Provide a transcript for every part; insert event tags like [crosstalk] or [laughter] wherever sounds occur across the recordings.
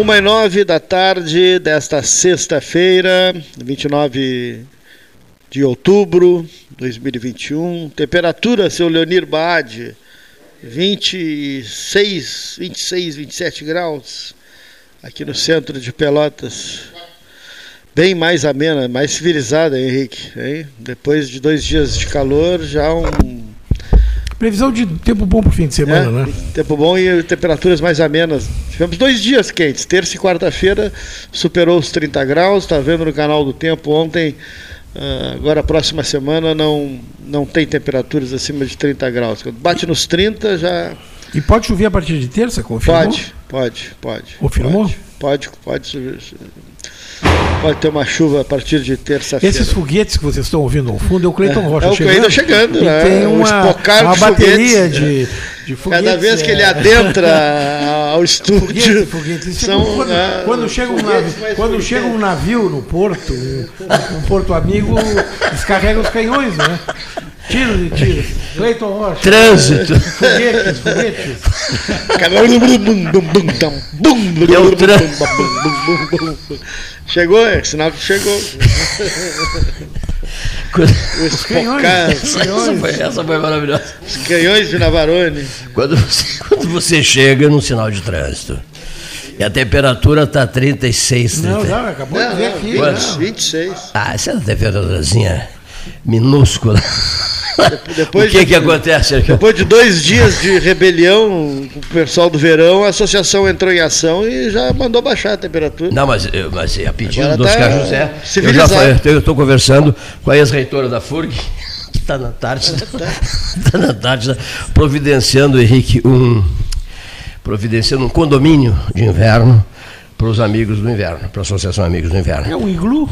Uma e nove da tarde desta sexta-feira, 29 de outubro de 2021. Temperatura, seu Leonir Bade, 26, 26, 27 graus aqui no centro de Pelotas. Bem mais amena, mais civilizada, Henrique. Hein? Depois de dois dias de calor, já um Previsão de tempo bom para o fim de semana, é, né? Tempo bom e temperaturas mais amenas. Tivemos dois dias quentes. Terça e quarta-feira superou os 30 graus. Está vendo no canal do Tempo ontem. Uh, agora, a próxima semana, não, não tem temperaturas acima de 30 graus. Quando bate nos 30, já. E pode chover a partir de terça? Confirmou? Pode, pode, pode. Confirmou? Pode, pode, pode Pode ter uma chuva a partir de terça-feira. Esses foguetes que vocês estão ouvindo ao fundo é o Cleiton Rocha é, é o chegando. chegando, e né? Tem uma, uma bateria de, de foguetes. Cada vez que ele é. adentra [laughs] ao estúdio. São, quando, é, quando, chega um navio, quando chega um navio no porto, um, um porto amigo, descarrega os canhões, né? Tiro de tiro. Cleiton Rocha. Trânsito. Foguetes, foguetes. é o trânsito. Chegou, é sinal que chegou. Os canhões. Essa foi, essa foi maravilhosa. Os canhões de Navarone. Quando você, quando você chega num sinal de trânsito e a temperatura está 36. Não, 30. não, acabou de ver aqui. Quantos? 26. Ah, essa é uma temperaturazinha minúscula. Depois o que, de, que acontece? Depois de dois dias de rebelião com o pessoal do verão, a associação entrou em ação e já mandou baixar a temperatura. Não, mas, mas a pedido Agora do tá Oscar José, eu estou conversando com a ex-reitora da FURG, [laughs] que está na tarde, está [laughs] na tarde, providenciando, Henrique, um, providenciando um condomínio de inverno para os amigos do inverno, para a Associação Amigos do Inverno. É um iglu?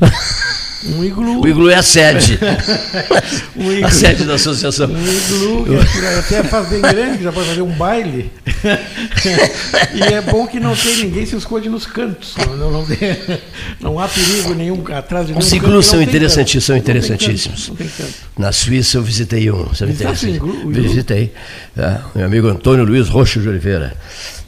[laughs] Um iglu. O iglu é a sede. [laughs] A sede da associação. Um iglu, é até faz bem grande, já pode fazer um baile. [laughs] e é bom que não tem ninguém se esconde nos cantos. Não, não, não, tem, não há perigo nenhum atrás de nenhum Os iglus são, interessantíssimos, são interessantíssimos. Canto, Na Suíça eu visitei um. Você Visitaste Visitei. Ah, meu amigo Antônio Luiz Rocha de Oliveira.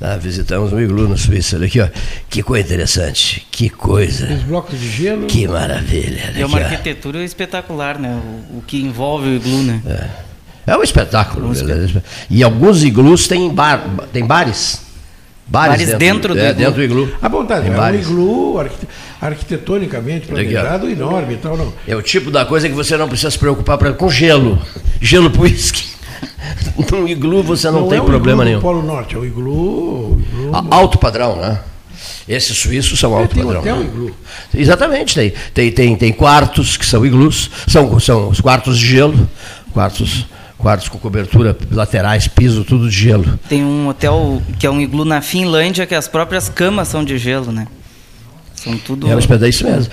Ah, visitamos um iglu na Suíça. Olha aqui, ó. Que coisa interessante. Que coisa. Os blocos de gelo. Que maravilha. É uma arquitetura espetacular, né? O, o, que envolve o iglu, né? É, é um espetáculo. É um espetáculo. E alguns iglus têm, bar, têm bares. Bares, bares dentro, dentro, do, é, iglu. dentro do iglu. A vontade, é um iglu arquitetonicamente planejado enorme e tal. Não. É o tipo da coisa que você não precisa se preocupar pra, com gelo. Gelo pro uísque. No [laughs] iglu você não, não tem é problema iglu nenhum. Polo Norte, é o iglu. iglu... Alto padrão, né? Esses suíços são alto tem padrão. Tem hotel iglu. Exatamente, tem, tem, tem, tem quartos que são iglus, são, são os quartos de gelo, quartos quartos com cobertura, laterais, piso, tudo de gelo. Tem um hotel que é um iglu na Finlândia que as próprias camas são de gelo, né? São tudo. É, é isso mesmo.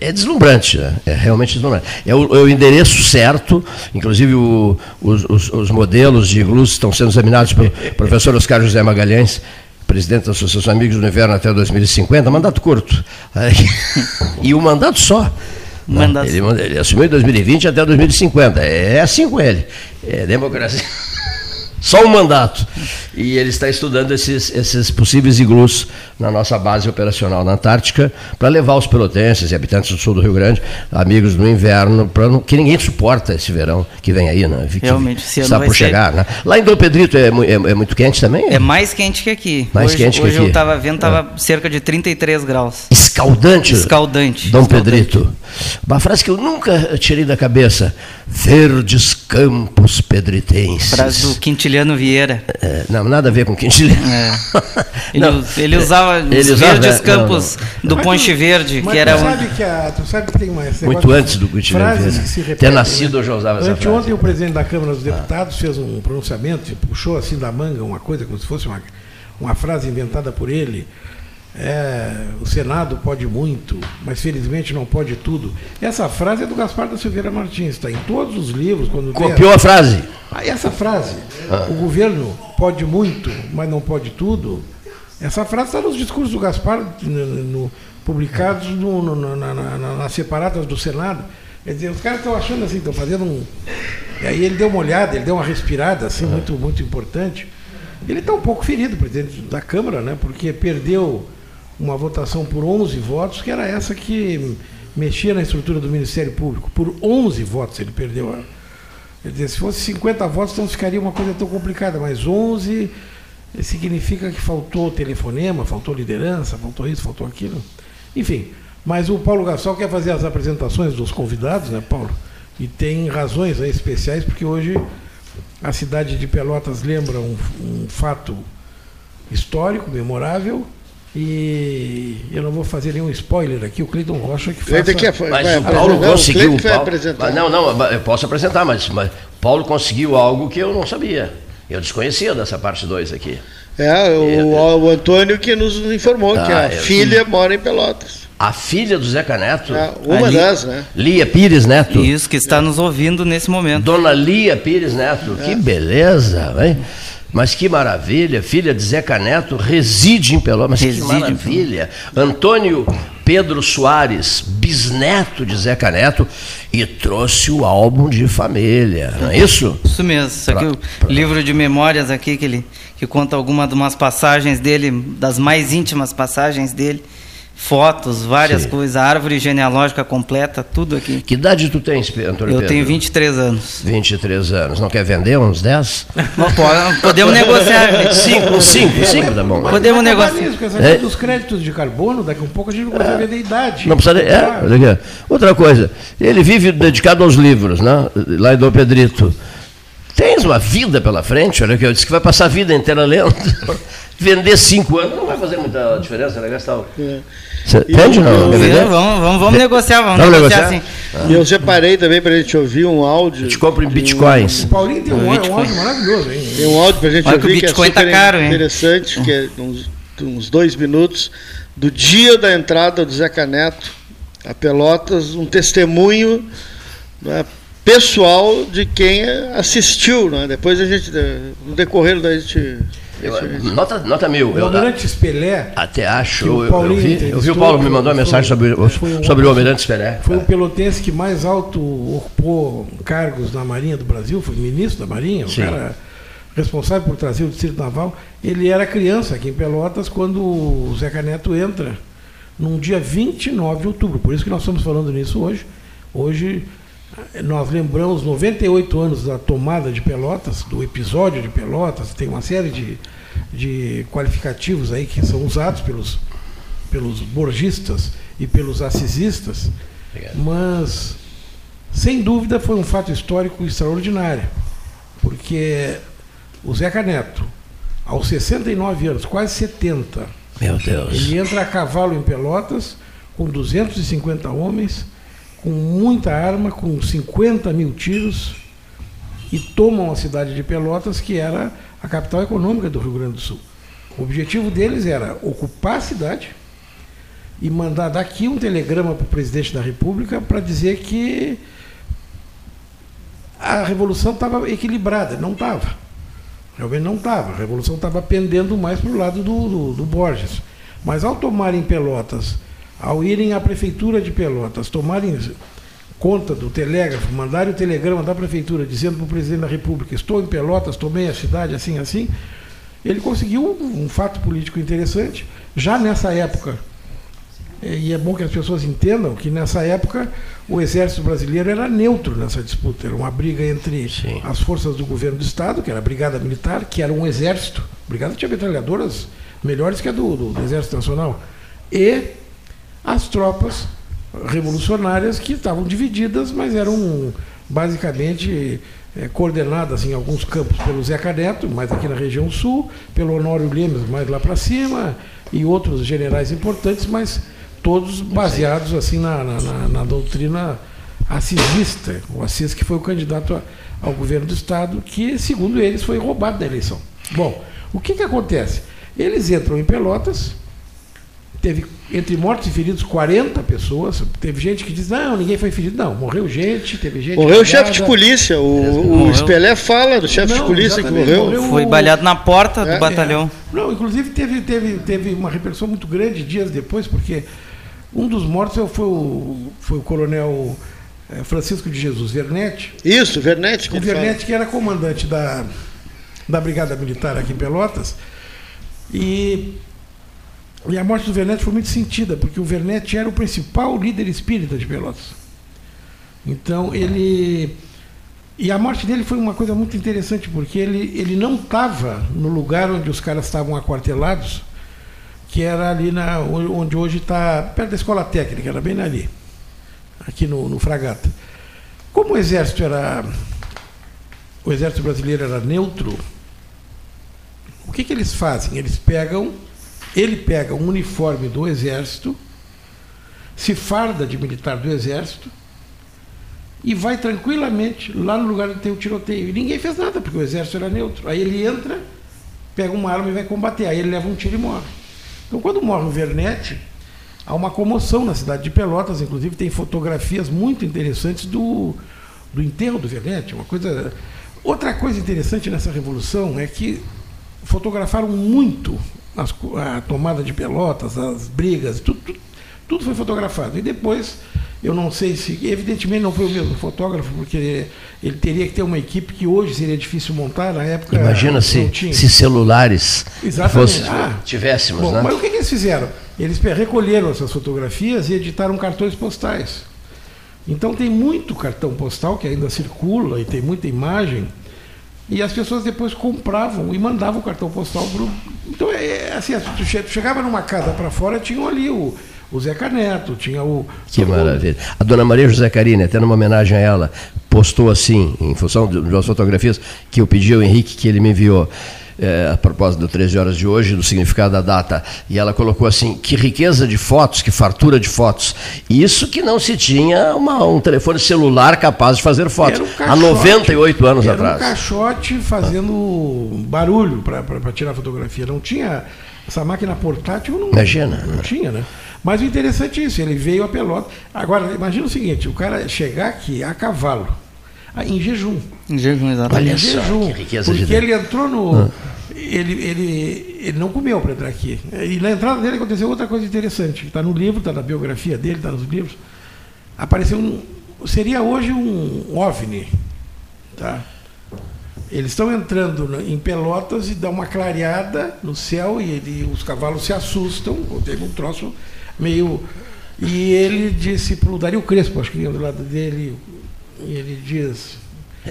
É deslumbrante, né? é realmente deslumbrante. É o, é o endereço certo, inclusive o, os, os, os, modelos de iglus estão sendo examinados pelo professor Oscar José Magalhães, presidente da Associação Amigos do Inverno até 2050, mandato curto. [laughs] e um mandato só. Mandato. Ele, ele assumiu em 2020 até 2050. É assim com ele. É democracia. Só um mandato. E ele está estudando esses, esses possíveis iglus na nossa base operacional na Antártica para levar os pelotenses e habitantes do sul do Rio Grande, amigos no inverno, para que ninguém suporta esse verão que vem aí, né? Que, Realmente, se está por ser... chegar. Né? Lá em Dom Pedrito é, é, é, muito quente também? É mais quente que aqui. Mais hoje, quente hoje que aqui. eu estava vendo, estava é. cerca de 33 graus. Escaldante? Escaldante. Dom Escaldante. Pedrito. Uma frase que eu nunca tirei da cabeça. Verdes campos pedritenses. Frase do Quintiliano Vieira. É, não, nada a ver com Quintiliano. É. [laughs] Ele, não, ele, usava ele os usava, verdes campos não, não. do Ponte Verde, mas que era tu sabe que a, tu sabe que tem uma Muito antes do Quintiliano Vieira. Que se repetem, Ter nascido né? eu já usava essa frase. Ontem o presidente da Câmara dos Deputados ah. fez um pronunciamento, puxou assim da manga uma coisa, como se fosse uma, uma frase inventada por ele é, o Senado pode muito, mas felizmente não pode tudo. Essa frase é do Gaspar da Silveira Martins, está em todos os livros. Quando Copiou a frase. Ah, essa frase, ah. o governo pode muito, mas não pode tudo. Essa frase está nos discursos do Gaspar, no, no, publicados no, na, na, nas separadas do Senado. Quer dizer, os caras estão achando assim, estão fazendo um. E aí ele deu uma olhada, ele deu uma respirada assim, ah. muito, muito importante. Ele está um pouco ferido, presidente da Câmara, né? Porque perdeu uma votação por 11 votos, que era essa que mexia na estrutura do Ministério Público. Por 11 votos ele perdeu. Quer dizer, se fosse 50 votos, não ficaria uma coisa tão complicada, mas 11 significa que faltou telefonema, faltou liderança, faltou isso, faltou aquilo. Enfim, mas o Paulo Gasol quer fazer as apresentações dos convidados, né, Paulo? E tem razões especiais, porque hoje a cidade de Pelotas lembra um, um fato histórico, memorável, e eu não vou fazer nenhum spoiler aqui, o Cleiton Rocha que faça... Que é, mas o Paulo conseguiu... O Paulo, mas, não, não, eu posso apresentar, mas, mas Paulo conseguiu algo que eu não sabia. Eu desconhecia dessa parte 2 aqui. É, o, o, Antônio que nos informou que a filha mora em Pelotas. A filha do Zeca Neto? É, uma das, né? Lia Pires Neto. Isso, que está nos ouvindo nesse momento. Dona Lia Pires Neto, é. que beleza, hein? Mas que maravilha, filha de Zeca Neto reside em Pelotas. Mas reside, que maravilha. Antônio Pedro Soares, bisneto de Zeca Neto, e trouxe o álbum de família, não é isso? Isso mesmo. Isso aqui, o pra... livro de memórias aqui que ele que conta algumas de umas passagens dele, das mais íntimas passagens dele fotos, várias Sim. coisas, árvore genealógica completa, tudo aqui. Que idade tu tens, Antônio Eu tenho 23 anos. 23 anos. Não quer vender uns 10? Não, pode, [laughs] podemos negociar. 5, 5, 5 tá bom. Podemos negociar. Isso, é. dos créditos de carbono, daqui a um pouco a gente não consegue vender idade. Não precisa... É, outra coisa, ele vive dedicado aos livros, né? lá em Dom Pedrito. Tens uma vida pela frente, olha que eu disse que vai passar a vida inteira lendo. [laughs] Vender cinco anos não vai fazer muita diferença, né, Gastão? É. Vende não? Eu, vamos, vamos, vamos negociar, vamos, vamos negociar, negociar? Assim. E eu separei também para a gente ouvir um áudio. Te compra em bitcoins. O Paulinho tem um, um, um áudio maravilhoso, hein? Tem um áudio para a gente Olha ouvir que, o Bitcoin que é tá caro, interessante, hein? que é uns, uns dois minutos, do dia da entrada do Zeca Neto a Pelotas, um testemunho né, pessoal de quem assistiu. Né? Depois a gente, no decorrer da gente eu, nota, nota mil. O Almirante Spelé. Até acho. Eu, eu, vi, eu vi o Paulo me mandou uma mensagem sobre, um, sobre o Almirante Spelé. Foi o pelotense que mais alto ocupou cargos na Marinha do Brasil, foi ministro da Marinha, Sim. o cara responsável por trazer o Distrito Naval. Ele era criança aqui em Pelotas quando o Zeca Neto entra num dia 29 de outubro. Por isso que nós estamos falando nisso hoje. Hoje nós lembramos 98 anos da tomada de Pelotas, do episódio de Pelotas, tem uma série de, de qualificativos aí que são usados pelos, pelos borgistas e pelos assisistas, mas sem dúvida foi um fato histórico extraordinário, porque o Zeca Neto, aos 69 anos, quase 70, Meu Deus. ele entra a cavalo em Pelotas com 250 homens com muita arma, com 50 mil tiros, e tomam a cidade de Pelotas, que era a capital econômica do Rio Grande do Sul. O objetivo deles era ocupar a cidade e mandar daqui um telegrama para o presidente da República para dizer que a revolução estava equilibrada. Não estava. Realmente não estava. A revolução estava pendendo mais para o lado do, do, do Borges. Mas ao tomarem Pelotas ao irem à prefeitura de Pelotas, tomarem conta do telégrafo, mandarem o telegrama da prefeitura dizendo para o presidente da República: estou em Pelotas, tomei a cidade assim, assim, ele conseguiu um, fato político interessante. Já nessa época, e é bom que as pessoas entendam que nessa época o exército brasileiro era neutro nessa disputa. Era uma briga entre Sim. as forças do governo do Estado, que era a Brigada Militar, que era um exército. A Brigada tinha metralhadoras melhores que a do, do, do Exército Nacional. E as tropas revolucionárias que estavam divididas, mas eram basicamente é, coordenadas em alguns campos pelo Zeca Neto, mais aqui na região sul, pelo Honório Lemes, mais lá para cima, e outros generais importantes, mas todos baseados assim na, na, na doutrina assisista, o Assis que foi o candidato a, ao governo do Estado, que, segundo eles, foi roubado da eleição. Bom, o que, que acontece? Eles entram em Pelotas, teve entre mortos e feridos 40 pessoas. Teve gente que diz, não, ninguém foi ferido. Não, morreu gente, teve gente. Morreu o chefe de polícia. O, o Espelé fala do chefe de polícia que morreu. morreu. Foi baleado na porta é, do batalhão. É. Não, inclusive teve, teve, teve uma repercussão muito grande dias depois, porque um dos mortos foi o, foi o coronel eh, Francisco de Jesus Vernetti. Isso, Vernetti. o Vernetti, fala. que era comandante da, da Brigada Militar aqui em Pelotas. E, e a morte do Vernetti foi muito sentida, porque o Vernetti era o principal líder espírita de Pelotas. Então ele. E a morte dele foi uma coisa muito interessante, porque ele, ele não estava no lugar onde os caras estavam aquartelados, que era ali na, onde hoje está, perto da escola técnica, era bem ali, aqui no, no Fragata. Como o exército era. O exército brasileiro era neutro, o que, que eles fazem? Eles pegam, ele pega um uniforme do exército, se farda de militar do exército e vai tranquilamente lá no lugar onde tem o tiroteio. E ninguém fez nada, porque o exército era neutro. Aí ele entra, pega uma arma e vai combater. Aí ele leva um tiro e morre. Então, quando morre o Vernette, há uma comoção na cidade de Pelotas, inclusive tem fotografias muito interessantes do, do enterro do Vernette. Uma coisa. Outra coisa interessante nessa revolução é que fotografaram muito as, a tomada de Pelotas, as brigas, tudo, tudo, tudo, foi fotografado. E depois, eu não sei se. Evidentemente não foi o mesmo fotógrafo, porque ele teria que ter uma equipe que hoje seria difícil montar, na época. Imagina se, se celulares fosse, ah, tivéssemos. Bom, né? Mas o que, que eles fizeram? Eles recolheram essas fotografias e editaram cartões postais. Então tem muito cartão postal que ainda circula e tem muita imagem e as pessoas depois compravam e mandavam o cartão postal para Então, é, é assim, tu chegava numa casa para fora, tinha ali o, o Zeca Neto, tinha o. Que o, maravilha. A dona Maria José Carine, até numa homenagem a ela, postou assim, em função de, de umas fotografias que eu pedi ao Henrique que ele me enviou é, a propósito do 13 horas de hoje, do significado da data, e ela colocou assim: que riqueza de fotos, que fartura de fotos. Isso que não se tinha uma, um telefone celular capaz de fazer fotos. Um caixote, há 98 anos era atrás. um caixote fazendo ah. barulho para tirar fotografia. Não tinha. Essa máquina portátil não, Imagina. não tinha, né? Mas o interessante é isso, ele veio a pelota. Agora, imagina o seguinte, o cara chegar aqui a cavalo em jejum. Em jejum, exatamente. Olha em jejum. porque de ele entrou no. Ah. Ele, ele, ele não comeu para entrar aqui. E na entrada dele aconteceu outra coisa interessante. Está no livro, está na biografia dele, está nos livros. Apareceu um. Seria hoje um OVNI. Tá? Eles estão entrando em Pelotas e dá uma clareada no céu e ele, os cavalos se assustam. Teve um troço meio. E ele disse para o Dario Crespo, acho que ia do lado dele, e ele diz: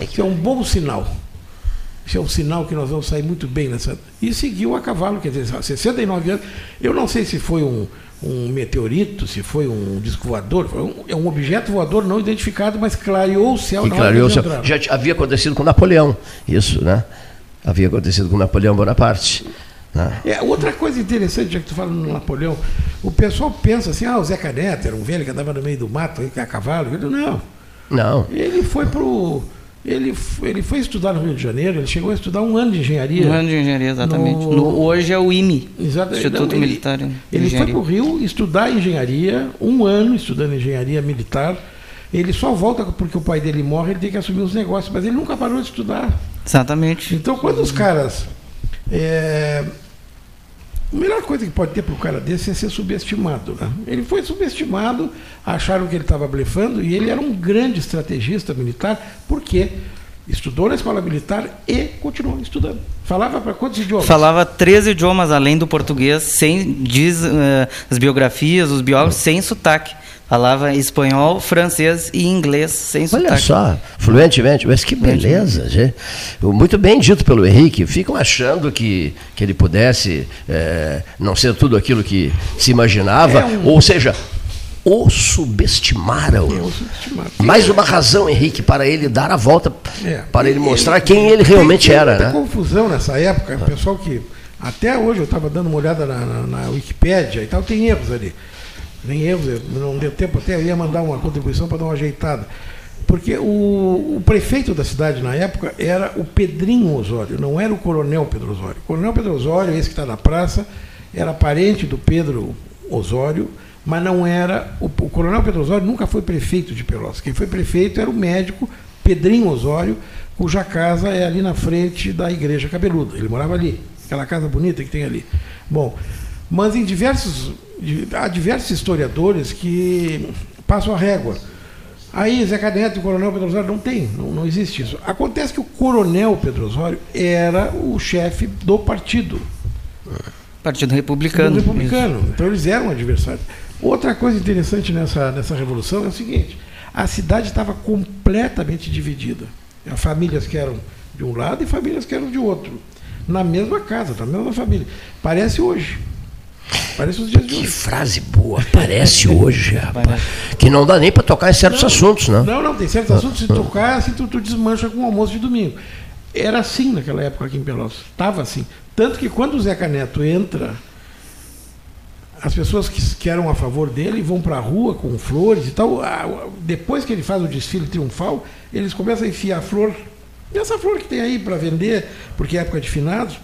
Isso é um bom sinal. Isso é um sinal que nós vamos sair muito bem nessa. E seguiu a cavalo, quer dizer, 69 anos. Eu não sei se foi um, um meteorito, se foi um disco voador, foi um, é um objeto voador não identificado, mas clareou o céu. E clareou o céu. Já havia acontecido com Napoleão, isso, né? Havia acontecido com Napoleão Bonaparte. Né? É, outra coisa interessante, já que tu fala no Napoleão, o pessoal pensa assim, ah, o Zé Caneta era um velho que andava no meio do mato a cavalo. Não, não. Ele foi para o. Ele, ele foi estudar no Rio de Janeiro, ele chegou a estudar um ano de engenharia. Um ano de engenharia, exatamente. No, no, hoje é o IME, exatamente, Instituto não, ele, Militar. Ele foi para o Rio estudar engenharia, um ano estudando engenharia militar. Ele só volta porque o pai dele morre, ele tem que assumir os negócios, mas ele nunca parou de estudar. Exatamente. Então, quando os caras é, a melhor coisa que pode ter para o cara desse é ser subestimado. Né? Ele foi subestimado, acharam que ele estava blefando e ele era um grande estrategista militar, porque estudou na escola militar e continuou estudando. Falava para quantos idiomas? Falava três idiomas além do português, sem diz uh, as biografias, os biólogos, sem sotaque. Falava espanhol, francês e inglês sem Olha sotaque. Olha só, fluentemente, mas que beleza. Gente. Muito bem dito pelo Henrique. Ficam achando que, que ele pudesse é, não ser tudo aquilo que se imaginava. É um... Ou seja, o subestimaram. É, o subestimaram. Mais uma razão, Henrique, para ele dar a volta, é. para ele mostrar ele, quem ele realmente tem, era. Tem né? confusão nessa época, o pessoal que. Até hoje eu estava dando uma olhada na, na, na Wikipédia e tal, tem erros ali nem eu, não deu tempo até, ia mandar uma contribuição para dar uma ajeitada. Porque o, o, prefeito da cidade na época era o Pedrinho Osório, não era o coronel Pedro Osório. O coronel Pedro Osório, esse que está na praça, era parente do Pedro Osório, mas não era. O, o coronel Pedro Osório nunca foi prefeito de Pelotas. Quem foi prefeito era o médico Pedrinho Osório, cuja casa é ali na frente da Igreja Cabeluda. Ele morava ali, aquela casa bonita que tem ali. Bom, mas em diversos há diversos historiadores que passam a régua. Aí Zé Caneto e o Coronel Pedro Osório não tem, não, não existe isso. Acontece que o Coronel Pedro Osório era o chefe do partido. Partido Republicano. Republicano. Isso. Então eles eram adversários. Outra coisa interessante nessa, nessa revolução é o seguinte: a cidade estava completamente dividida. Famílias que eram de um lado e famílias que eram de outro. Na mesma casa, na mesma família. Parece hoje. Parece os dias de hoje. Que frase boa, parece hoje, [laughs] rapaz. Que não dá nem para tocar em certos não, assuntos, né? Não, não, tem certos assuntos, se tocar, assim, tu, tu desmancha com o almoço de domingo. Era assim naquela época aqui em Pelotas. Estava assim. Tanto que quando o Zeca Neto entra, as pessoas que, que eram a favor dele vão para a rua com flores e tal. Depois que ele faz o desfile triunfal, eles começam a enfiar flor. E essa flor que tem aí para vender, porque é época de finados,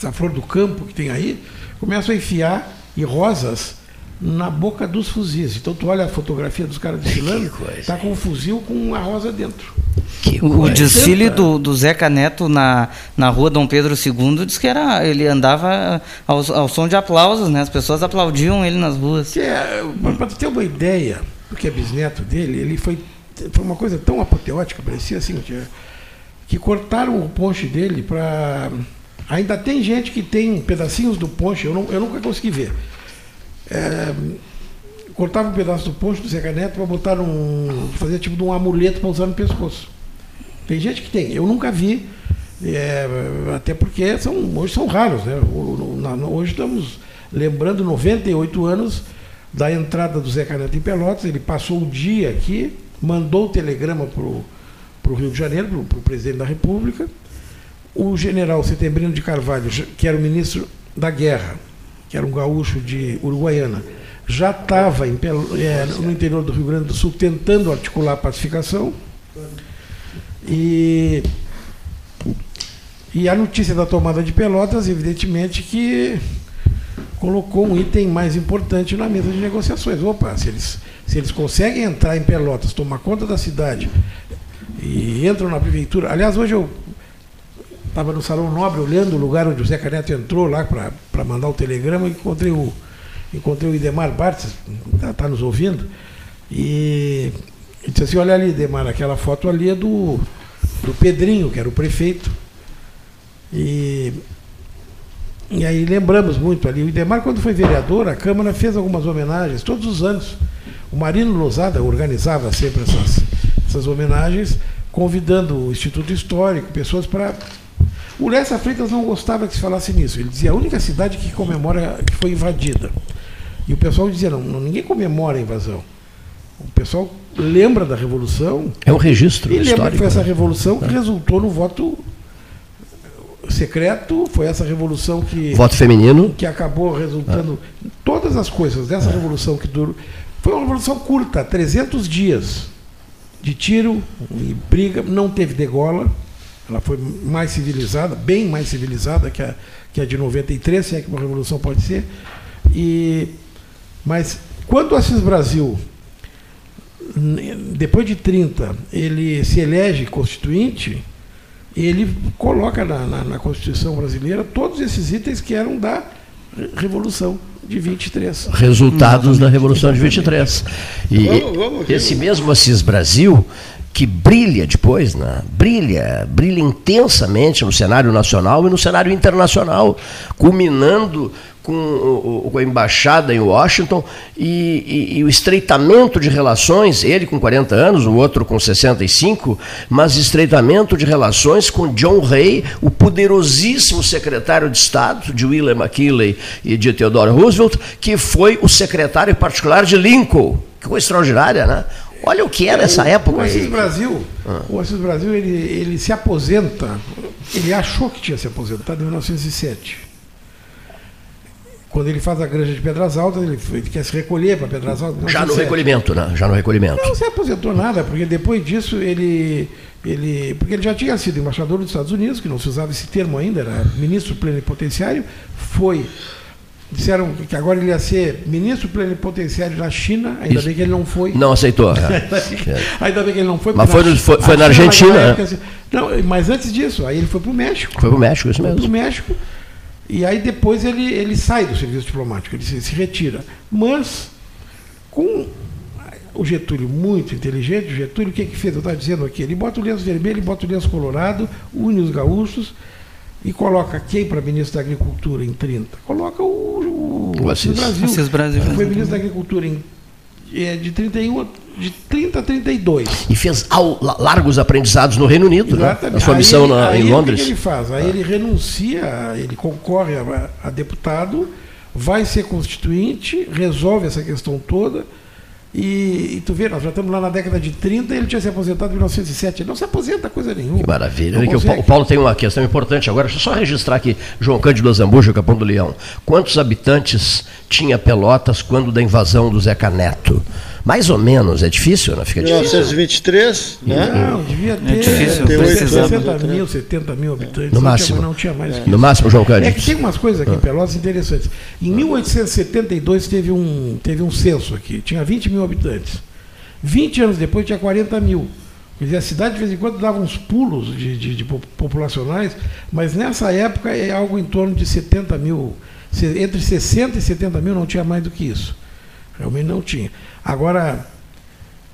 essa flor do campo que tem aí, começam a enfiar e rosas na boca dos fuzis. Então tu olha a fotografia dos caras desfilando, [laughs] tá com um fuzil com uma rosa dentro. o desfile do, do Zeca Neto na, na rua Dom Pedro II diz que era, ele andava ao, ao som de aplausos, né? As pessoas aplaudiam ele nas ruas. É, para ter uma ideia, porque é bisneto dele, ele foi, foi uma coisa tão apoteótica, parecia assim, que, que cortaram o ponche dele para Ainda tem gente que tem pedacinhos do ponche, eu, não, eu nunca consegui ver. É, cortava um pedaço do ponche do Zeca Neto para botar um. fazer tipo de um amuleto para usar no pescoço. Tem gente que tem, eu nunca vi, é, até porque são, hoje são raros, né? Hoje estamos lembrando 98 anos da entrada do Zeca Neto em Pelotas, ele passou o dia aqui, mandou o telegrama para o Rio de Janeiro, para o presidente da República o general Setembrino de Carvalho, que era o ministro da Guerra, que era um gaúcho de Uruguaiana, já estava é, no interior do Rio Grande do Sul tentando articular a pacificação. E, e a notícia da tomada de Pelotas, evidentemente, que colocou um item mais importante na mesa de negociações. Opa, se eles, se eles conseguem entrar em Pelotas, tomar conta da cidade e entram na prefeitura. Aliás, hoje eu Estava no Salão Nobre olhando o lugar onde o Zé Caneto entrou lá para mandar o telegrama encontrei o, encontrei o Idemar Bartz, está tá nos ouvindo, e, e disse assim, olha ali, Idemar, aquela foto ali é do, do Pedrinho, que era o prefeito. E, e aí lembramos muito ali. O Idemar, quando foi vereador, a Câmara fez algumas homenagens, todos os anos. O Marino Lozada organizava sempre essas, essas homenagens, convidando o Instituto Histórico, pessoas para o Lessa Freitas não gostava que se falasse nisso. Ele dizia a única cidade que comemora que foi invadida. E o pessoal dizia, não, ninguém comemora a invasão. O pessoal lembra da Revolução. É um registro e histórico. lembra que foi essa né? Revolução que é. resultou no voto secreto, foi essa revolução que. Voto feminino. Que acabou resultando. Todas as coisas dessa é. revolução que durou. Foi uma revolução curta, 300 dias de tiro e briga, não teve degola. Ela foi mais civilizada, bem mais civilizada que a, que a de 93, se é que uma revolução pode ser. E, mas quando o Assis Brasil, depois de 30, ele se elege constituinte, ele coloca na, na, na Constituição brasileira todos esses itens que eram da Revolução de 23. Resultados hum, da Revolução de 23. E vamos, vamos, esse mesmo Assis Brasil que brilha depois, né? brilha, brilha intensamente no cenário nacional e no cenário internacional, culminando com, com a embaixada em Washington e, e, e, o estreitamento de relações, ele com 40 anos, o outro com 65, mas estreitamento de relações com John Hay, o poderosíssimo secretário de Estado de William McKinley e de Theodore Roosevelt, que foi o secretário particular de Lincoln. Que coisa extraordinária, né? Olha o que era essa época. O Assis Brasil, ah. o Assis Brasil ele, ele se aposenta, ele achou que tinha se aposentado em 1907. Quando ele faz a granja de Pedras Altas, ele, ele quer se recolher para Pedras Altas. Já no recolhimento, né? Já no recolhimento. Não se aposentou nada, porque depois disso ele, ele. Porque ele já tinha sido embaixador dos Estados Unidos, que não se usava esse termo ainda, era ministro plenipotenciário, foi Disseram que agora ele ia ser ministro plenipotenciário da China, ainda Isso. bem que ele não foi. Não aceitou. É. [laughs] ainda bem que ele não foi. Mas foi, na, foi, foi na Argentina. Época, assim, não, mas antes disso, aí ele foi para o México. Foi para o México, isso mesmo. Foi para o México. E aí depois ele, ele sai do serviço diplomático, ele se, se retira. Mas com O Getúlio, muito inteligente, o Getúlio, o que, que fez? Eu estava dizendo aqui, ele bota o lenço vermelho, ele bota o lenço colorado, une os gaúchos e coloca quem para ministro da Agricultura em 30? Coloca o, o, o Assis. Brasil. Assis Brasil. Foi ministro da Agricultura em, é, de 31 de 30 a 32. E fez ao, largos aprendizados no Reino Unido, né? Exatamente. Na sua missão aí, na, aí, em Londres. O que ele faz? Aí ele renuncia, ele concorre a, a deputado, vai ser constituinte, resolve essa questão toda. E, e, tu vê, nós já estamos lá na década de 30 ele tinha se aposentado em 1907. Ele não se aposenta coisa nenhuma. Que maravilha. Que o Paulo tem uma questão importante agora. Deixa eu só registrar aqui. João Cândido Zambuja, Capão do Leão. Quantos habitantes tinha Pelotas quando da invasão do Zeca Neto? Mais ou menos. É difícil, não? Fica difícil. 1923, né? Não, devia ter difícil, Tem oito 60 anos, mil, 70 mil habitantes. No não máximo. Tinha, não tinha mais que No máximo, João É Cândido. que tem umas coisas aqui em Pelotas interessantes. Em 1872 teve um, teve um censo aqui, tinha 20 mil habitantes. 20 anos depois tinha 40 mil. Quer dizer, a cidade de vez em quando dava uns pulos de, de- de po- populacionais, mas nessa época é algo em torno de 70 mil. Entre 60 e 70 mil não tinha mais do que isso. Realmente não tinha. Agora,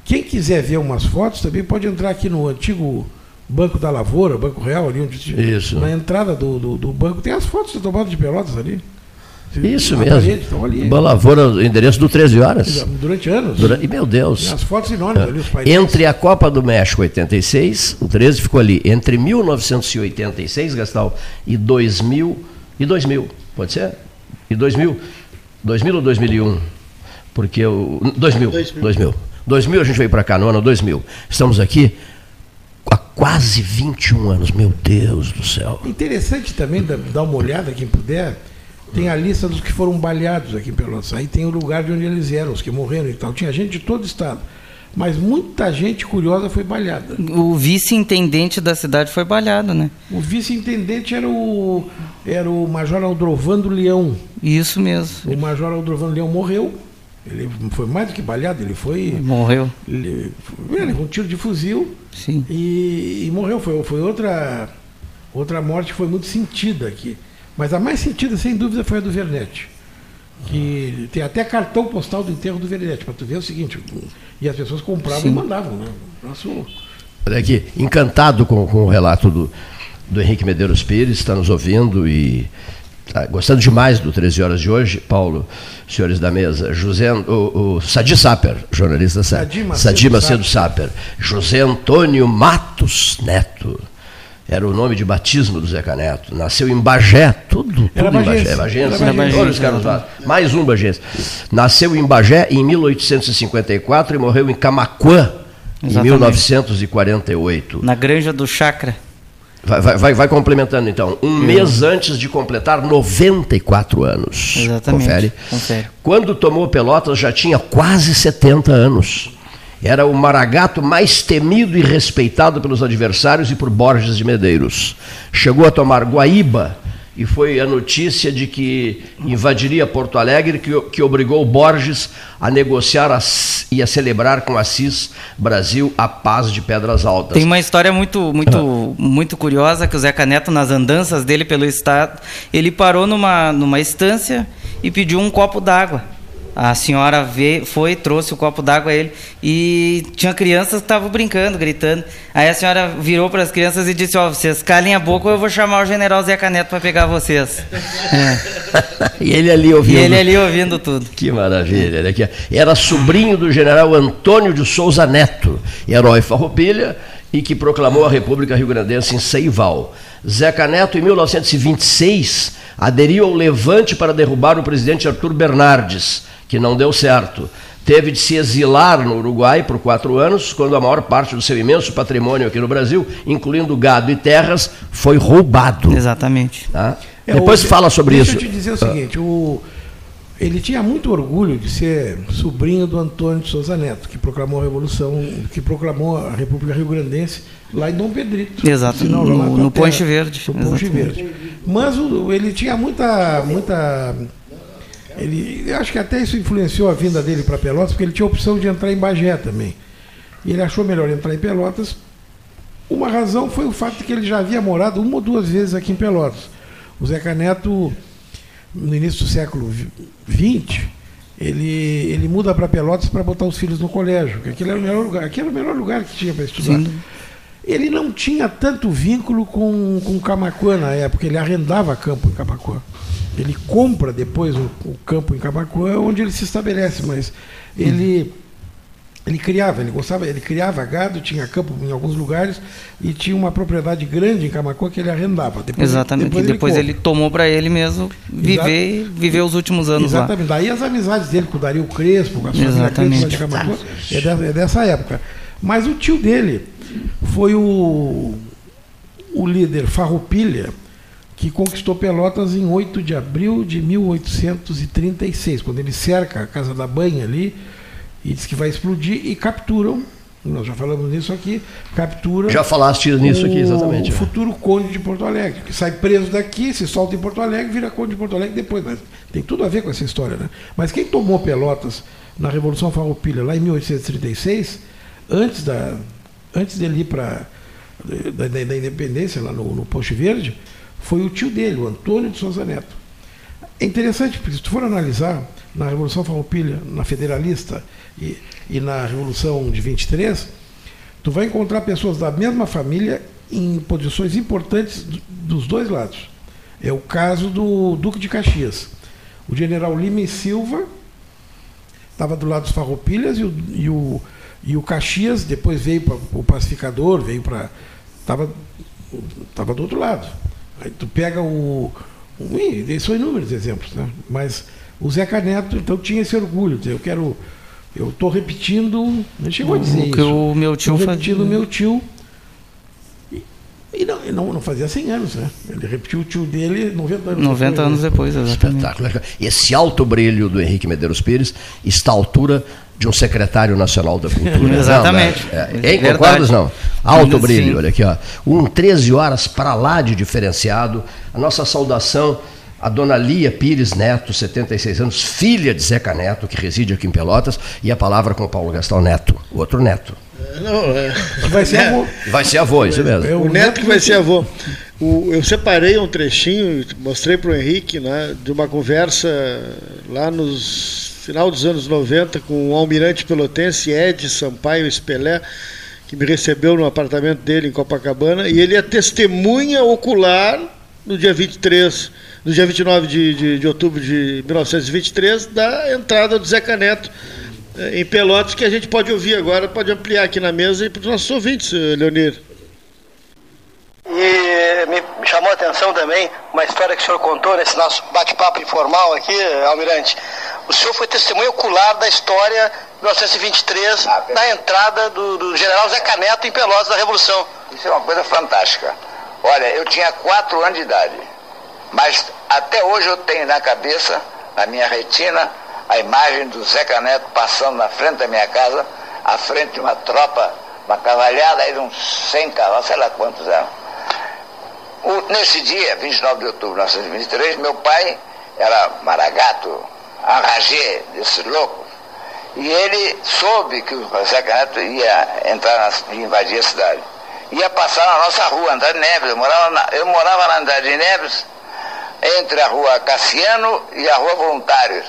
quem quiser ver umas fotos também pode entrar aqui no antigo Banco da Lavoura, Banco Real, ali onde Isso. na entrada do, do, do banco. Tem as fotos da tomada de Pelotas ali. Isso Na mesmo. parede, estão ali. Lavoura, endereço do 13 horas. Durante anos. Durante- e, meu Deus. as fotos enormes ali, os painéis. Entre a Copa do México 86, o 13 ficou ali. Entre 1986, Gastal, e 2000. E 2000, pode ser? E 2000? 2000 ou 2001? Porque o. 2000. 2000. 2000. 2000 a gente veio para cá, no ano 2000. Estamos aqui há quase 21 anos. Meu Deus do céu. Interessante também dar uma olhada, quem puder. Tem a lista dos que foram baleados aqui em Pelotas. Aí tem o lugar de onde eles eram, os que morreram e tal. Tinha gente de todo o estado. Mas muita gente curiosa foi baleada. O vice-intendente da cidade foi balhado, né? O vice-intendente era o, era o Major Aldrovando Leão. Isso mesmo. O Major Aldrovando Leão morreu. Ele foi mais do que baleado, ele foi. Morreu. Ele, ele com um tiro de fuzil Sim. e, e morreu. Foi, foi outra, outra morte que foi muito sentida aqui. Mas a mais sentida, sem dúvida, foi a do Vernete. Que tem até cartão postal do enterro do Vernete, para tu ver o seguinte. E as pessoas compravam Sim. e mandavam, né? Nosso, Olha aqui, encantado com, com o relato do, do Henrique Medeiros Pires, está nos ouvindo e tá gostando demais do 13 horas de hoje, Paulo, senhores da mesa, José, o, o Sadi Saper, jornalista Sa- Sadi Macedo Sadi Macedo Saper, José Antônio Matos Neto. Era o nome de batismo do Zeca Neto. Nasceu em Bagé, tudo, tudo Era em Bagé. bagense. Bagense. Carlos Vaz. Mais um bagense. Nasceu em Bagé em 1854 e morreu em Camaquã em Exatamente. 1948. Na granja do Chacra. Vai, vai, vai, complementando então. Um mês antes de completar 94 anos. Exatamente. Confere. Confere. Quando tomou Pelotas já tinha quase 70 anos. Era o maragato mais temido e respeitado pelos adversários e por Borges de Medeiros. Chegou a tomar Guaíba e foi a notícia de que invadiria Porto Alegre, que, que obrigou Borges a negociar as- e a celebrar com Assis Brasil a paz de Pedras Altas. Tem uma história muito, muito, muito curiosa que o Zeca Neto, nas andanças dele pelo estado, ele parou numa, numa estância e pediu um copo d'água. A senhora veio, foi, trouxe o copo d'água a ele e tinha crianças que estavam brincando, gritando. Aí a senhora virou para as crianças e disse: Ó, vocês calem a boca ou eu vou chamar o general Zeca Neto para pegar vocês. É. [laughs] e ele ali E ouvindo. ele ali ouvindo tudo. Que maravilha. Aqui. Era sobrinho do general Antônio de Souza Neto, herói farroupilha e que proclamou a República Rio Grandense em Seival. Zeca Neto, em 1926, aderiu ao levante para derrubar o presidente Arthur Bernardes, que não deu certo. Teve de se exilar no Uruguai por quatro anos, quando a maior parte do seu imenso patrimônio aqui no Brasil, incluindo gado e terras, foi roubado. Exatamente. Tá? É, Depois o- fala sobre deixa isso. eu te dizer o seguinte, o, ele tinha muito orgulho de ser sobrinho do Antônio de Souza Neto, que proclamou a Revolução, que proclamou a República Rio Grandense lá em Dom Pedrito. Exato, no- no terra, Ponche Verde, No Ponche exatamente. Verde. Mas o- ele tinha muita, muita ele, eu acho que até isso influenciou a vinda dele para Pelotas, porque ele tinha a opção de entrar em Bagé também. E ele achou melhor entrar em Pelotas. Uma razão foi o fato de que ele já havia morado uma ou duas vezes aqui em Pelotas. O Zeca Neto, no início do século XX, ele, ele muda para Pelotas para botar os filhos no colégio, que aquele era o melhor lugar, aquele era o melhor lugar que tinha para estudar. Sim. Ele não tinha tanto vínculo com, com Camacuã na época, ele arrendava campo em Camacuã. Ele compra depois o, o campo em Camacuã, onde ele se estabelece, mas ele ele criava, ele gostava, ele criava gado, tinha campo em alguns lugares e tinha uma propriedade grande em Camacuã que ele arrendava. Depois, Exatamente. Depois, depois ele, ele, tomou para ele mesmo viver, Exato. viver os últimos anos Exatamente. lá. Daí as amizades dele com o Dario Crespo, com a família Crespo de Camacuã, é dessa, é dessa época. Mas o tio dele foi o, o líder Farroupilha, que conquistou Pelotas em 8 de abril de 1836, quando ele cerca a Casa da Banha ali e diz que vai explodir e capturam. Nós já falamos nisso aqui, captura. Já falaste nisso aqui, exatamente. O é. futuro conde de Porto Alegre, que sai preso daqui, se solta em Porto Alegre, vira conde de Porto Alegre depois. Mas tem tudo a ver com essa história, né? Mas quem tomou Pelotas na Revolução Farroupilha, lá em 1836, antes, da, antes dele ir para da, da, da, independência, lá no, no Poste Verde, foi o tio dele, o Antônio de Souza Neto. É interessante, porque se tu for analisar na Revolução Farroupilha, na Federalista e, e na Revolução de 23, tu vai encontrar pessoas da mesma família em posições importantes dos dois lados. É o caso do Duque de Caxias. O general Lima e Silva estava do lado dos Farroupilhas e o, e o, e o Caxias depois veio para o pacificador, veio para. Estava tava do outro lado. Aí tu pega o. o são inúmeros exemplos, né? mas o Zeca Neto então tinha esse orgulho. Eu quero eu estou repetindo, não chegou a dizer o que isso. o meu tio fazia. repetindo o meu tio. E, e não, não, não, fazia 100 anos, né? Ele repetiu o tio dele 90 anos 90 depois. anos depois, exatamente. Espetáculo. Esse alto brilho do Henrique Medeiros Pires está à altura de um secretário nacional da cultura. [laughs] Exatamente. Não, né? é, é, concordas não? Alto brilho, Sim. olha aqui, ó. Um 13 horas para lá de diferenciado. A nossa saudação a dona Lia Pires Neto, 76 anos, filha de Zeca Neto, que reside aqui em Pelotas, e a palavra com o Paulo Gastão Neto, o outro neto. Não, é... Vai ser avô. Vai ser avô, isso mesmo. É o neto que vai ser avô. O, eu separei um trechinho, mostrei para o Henrique, né, de uma conversa lá nos final dos anos 90 com o almirante pelotense Ed Sampaio Espelé, que me recebeu no apartamento dele em Copacabana, e ele é testemunha ocular no dia 23 no dia 29 de, de, de outubro de 1923, da entrada do Zeca Neto eh, em Pelotas, que a gente pode ouvir agora, pode ampliar aqui na mesa e para os nossos ouvintes, eh, Leonir. E me chamou a atenção também uma história que o senhor contou nesse nosso bate-papo informal aqui, Almirante. O senhor foi testemunho ocular da história de 1923, ah, na entrada do, do general Zeca Neto em Pelotas da Revolução. Isso é uma coisa fantástica. Olha, eu tinha quatro anos de idade. Mas até hoje eu tenho na cabeça, na minha retina, a imagem do Zeca Neto passando na frente da minha casa, à frente de uma tropa, uma cavalhada aí de uns 100 cavalos, sei lá quantos eram. O, nesse dia, 29 de outubro de 1923, meu pai era maragato, arragê, desse louco, e ele soube que o Zeca Neto ia entrar invadir a cidade. Ia passar na nossa rua, Andrade Neves. Eu morava na, eu morava na Andrade Neves, entre a rua Cassiano e a rua Voluntários.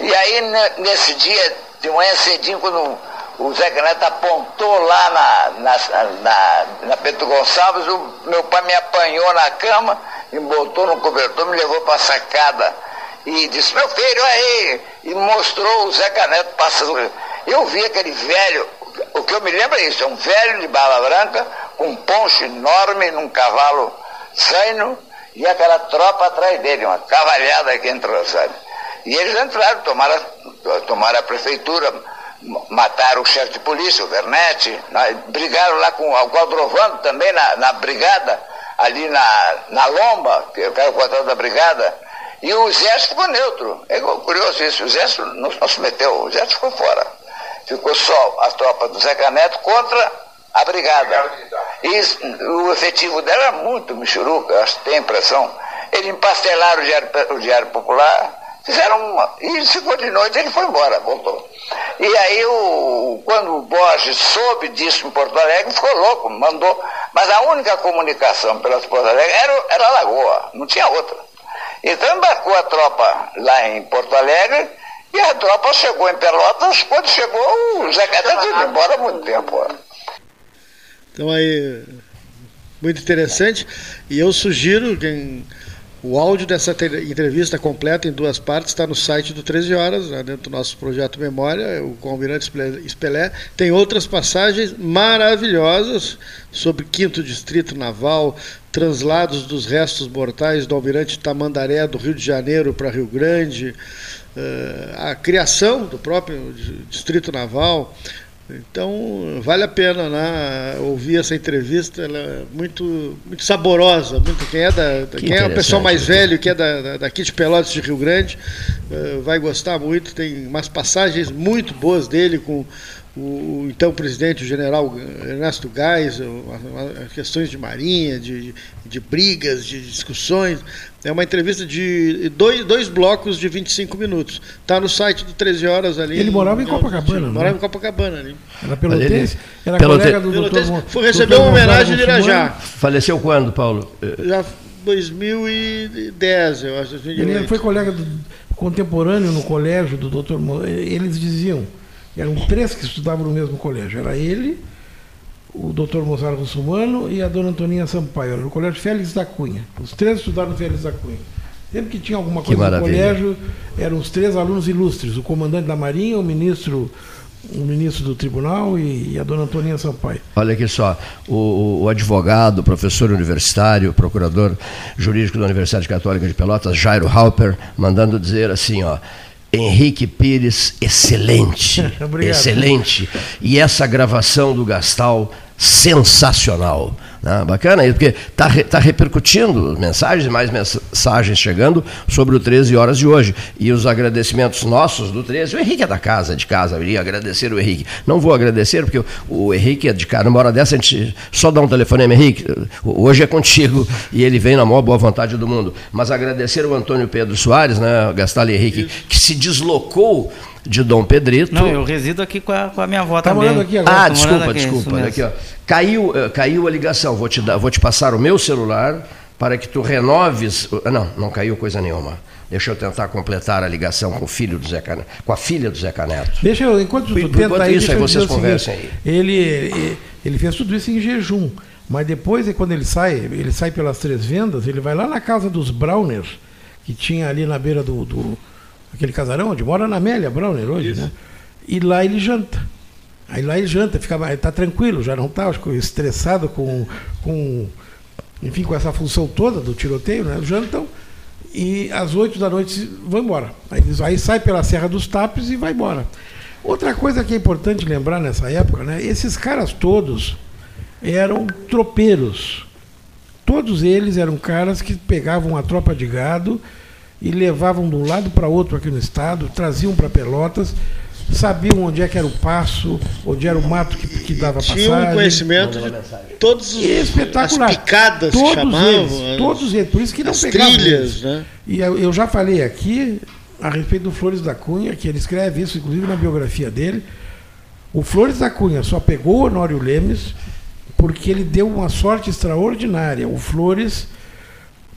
E aí, nesse dia, de manhã cedinho, quando o Zé Neto apontou lá na, na, na, na Pedro Gonçalves, o meu pai me apanhou na cama, me botou no cobertor, me levou para a sacada e disse, meu filho, aí, e mostrou o Zé Neto passando. Eu vi aquele velho, o que eu me lembro é isso, é um velho de bala branca, com um poncho enorme, num cavalo zaino, e aquela tropa atrás dele, uma cavalhada que entrou, sabe? E eles entraram, tomaram, tomaram a prefeitura, mataram o chefe de polícia, o Vernetti, brigaram lá com o Quadrovando também na, na brigada, ali na, na Lomba, que era o quadrado da brigada, e o exército ficou neutro. É curioso isso, o exército não, não se meteu, o exército ficou fora. Ficou só a tropa do Zeca Neto contra a brigada. E o efetivo dela era muito michuruca, acho que tem impressão. Eles empastelaram o Diário, o diário Popular, fizeram uma. E ficou de noite, ele foi embora, voltou. E aí, o, quando o Borges soube disso em Porto Alegre, ficou louco, mandou. Mas a única comunicação pelas Porto Alegre era, era Lagoa, não tinha outra. Então embarcou a tropa lá em Porto Alegre E a tropa chegou em Pelotas, quando chegou, o Caneto tinha ido embora há muito tempo. Então aí, muito interessante. E eu sugiro quem o áudio dessa entrevista completa em duas partes está no site do 13 Horas, né, dentro do nosso projeto Memória, o com o Almirante Espelé. Tem outras passagens maravilhosas sobre Quinto Distrito Naval, translados dos restos mortais do Almirante Tamandaré do Rio de Janeiro para Rio Grande, eh, a criação do próprio Distrito Naval, então, vale a pena né, ouvir essa entrevista, ela é muito, muito saborosa. Muito, quem é, da, que quem é o pessoal mais velho, que é da, da, daqui de Pelotas de Rio Grande, uh, vai gostar muito. Tem umas passagens muito boas dele com o, então presidente, o general Ernesto Gás, questões de marinha, de, de brigas, de discussões. É uma entrevista de dois, dois blocos de 25 minutos. Está no site do 13 Horas ali. Ele morava em Copacabana. Morava né? em Copacabana ali. Era pelotense, era Pelote... colega do Pelotense. doutor Foi receber uma homenagem de Irajá. Faleceu quando, Paulo? Já 2010, eu acho. Ele foi colega do, contemporâneo no colégio do doutor. Eles diziam eram três que estudavam no mesmo colégio. Era ele, o doutor Mozart Russumano e a dona Antoninha Sampaio. Era no colégio Félix da Cunha. Os três estudaram no Félix da Cunha. Sempre que tinha alguma coisa no colégio, eram os três alunos ilustres, o comandante da Marinha, o ministro o ministro do tribunal e, a dona Antoninha Sampaio. Olha aqui só, o, o, advogado, professor universitário, procurador jurídico da Universidade Católica de Pelotas, Jairo Halper, mandando dizer assim, ó, Henrique Pires, excelente. [laughs] excelente. E essa gravação do Gastal, sensacional. Ah, bacana, porque está tá repercutindo mensagens, mais mensagens chegando sobre o 13 horas de hoje. E os agradecimentos nossos do 13, o Henrique é da casa, de casa, eu iria agradecer o Henrique. Não vou agradecer, porque o, o Henrique é de casa. Numa hora dessa, a gente só dá um telefonema, Henrique, hoje é contigo. E ele vem na maior boa vontade do mundo. Mas agradecer o Antônio Pedro Soares, né, Gastal e Henrique, que se deslocou de Dom Pedrito. Não, eu resido aqui com a, com a minha avó tá também. Aqui agora. Ah, desculpa, aqui, desculpa. Aqui, ó. Caiu, eh, caiu a ligação. Vou te, dar, vou te passar o meu celular para que tu renoves. Ah, não, não caiu coisa nenhuma. Deixa eu tentar completar a ligação com o filho do Zé Caneto, com a filha do Zé Caneto. Deixa eu, enquanto tu tenta enquanto aí, isso, aí vocês conversem aí. Ele, ele fez tudo isso em jejum. Mas depois, quando ele sai, ele sai pelas três vendas, ele vai lá na casa dos Browners, que tinha ali na beira do, do aquele casarão onde mora na Amélia Browner hoje, Isso. né? E lá ele janta. Aí lá ele janta, fica, ele tá tranquilo, já não está estressado com, com, enfim, com essa função toda do tiroteio, né? Jantam e às oito da noite vão embora. Aí, aí sai pela Serra dos Tapes e vai embora. Outra coisa que é importante lembrar nessa época, né? Esses caras todos eram tropeiros. Todos eles eram caras que pegavam a tropa de gado e levavam de um lado para outro aqui no estado, traziam para Pelotas, sabiam onde é que era o passo, onde era o mato que, que dava passagem. Tinham um conhecimento de todos os espetacular. as picadas todos chamavam, eles, todos eles, por isso que não as trilhas, né? E eu, eu já falei aqui a respeito do Flores da Cunha, que ele escreve isso inclusive na biografia dele. O Flores da Cunha só pegou o Honório Lemes porque ele deu uma sorte extraordinária. O Flores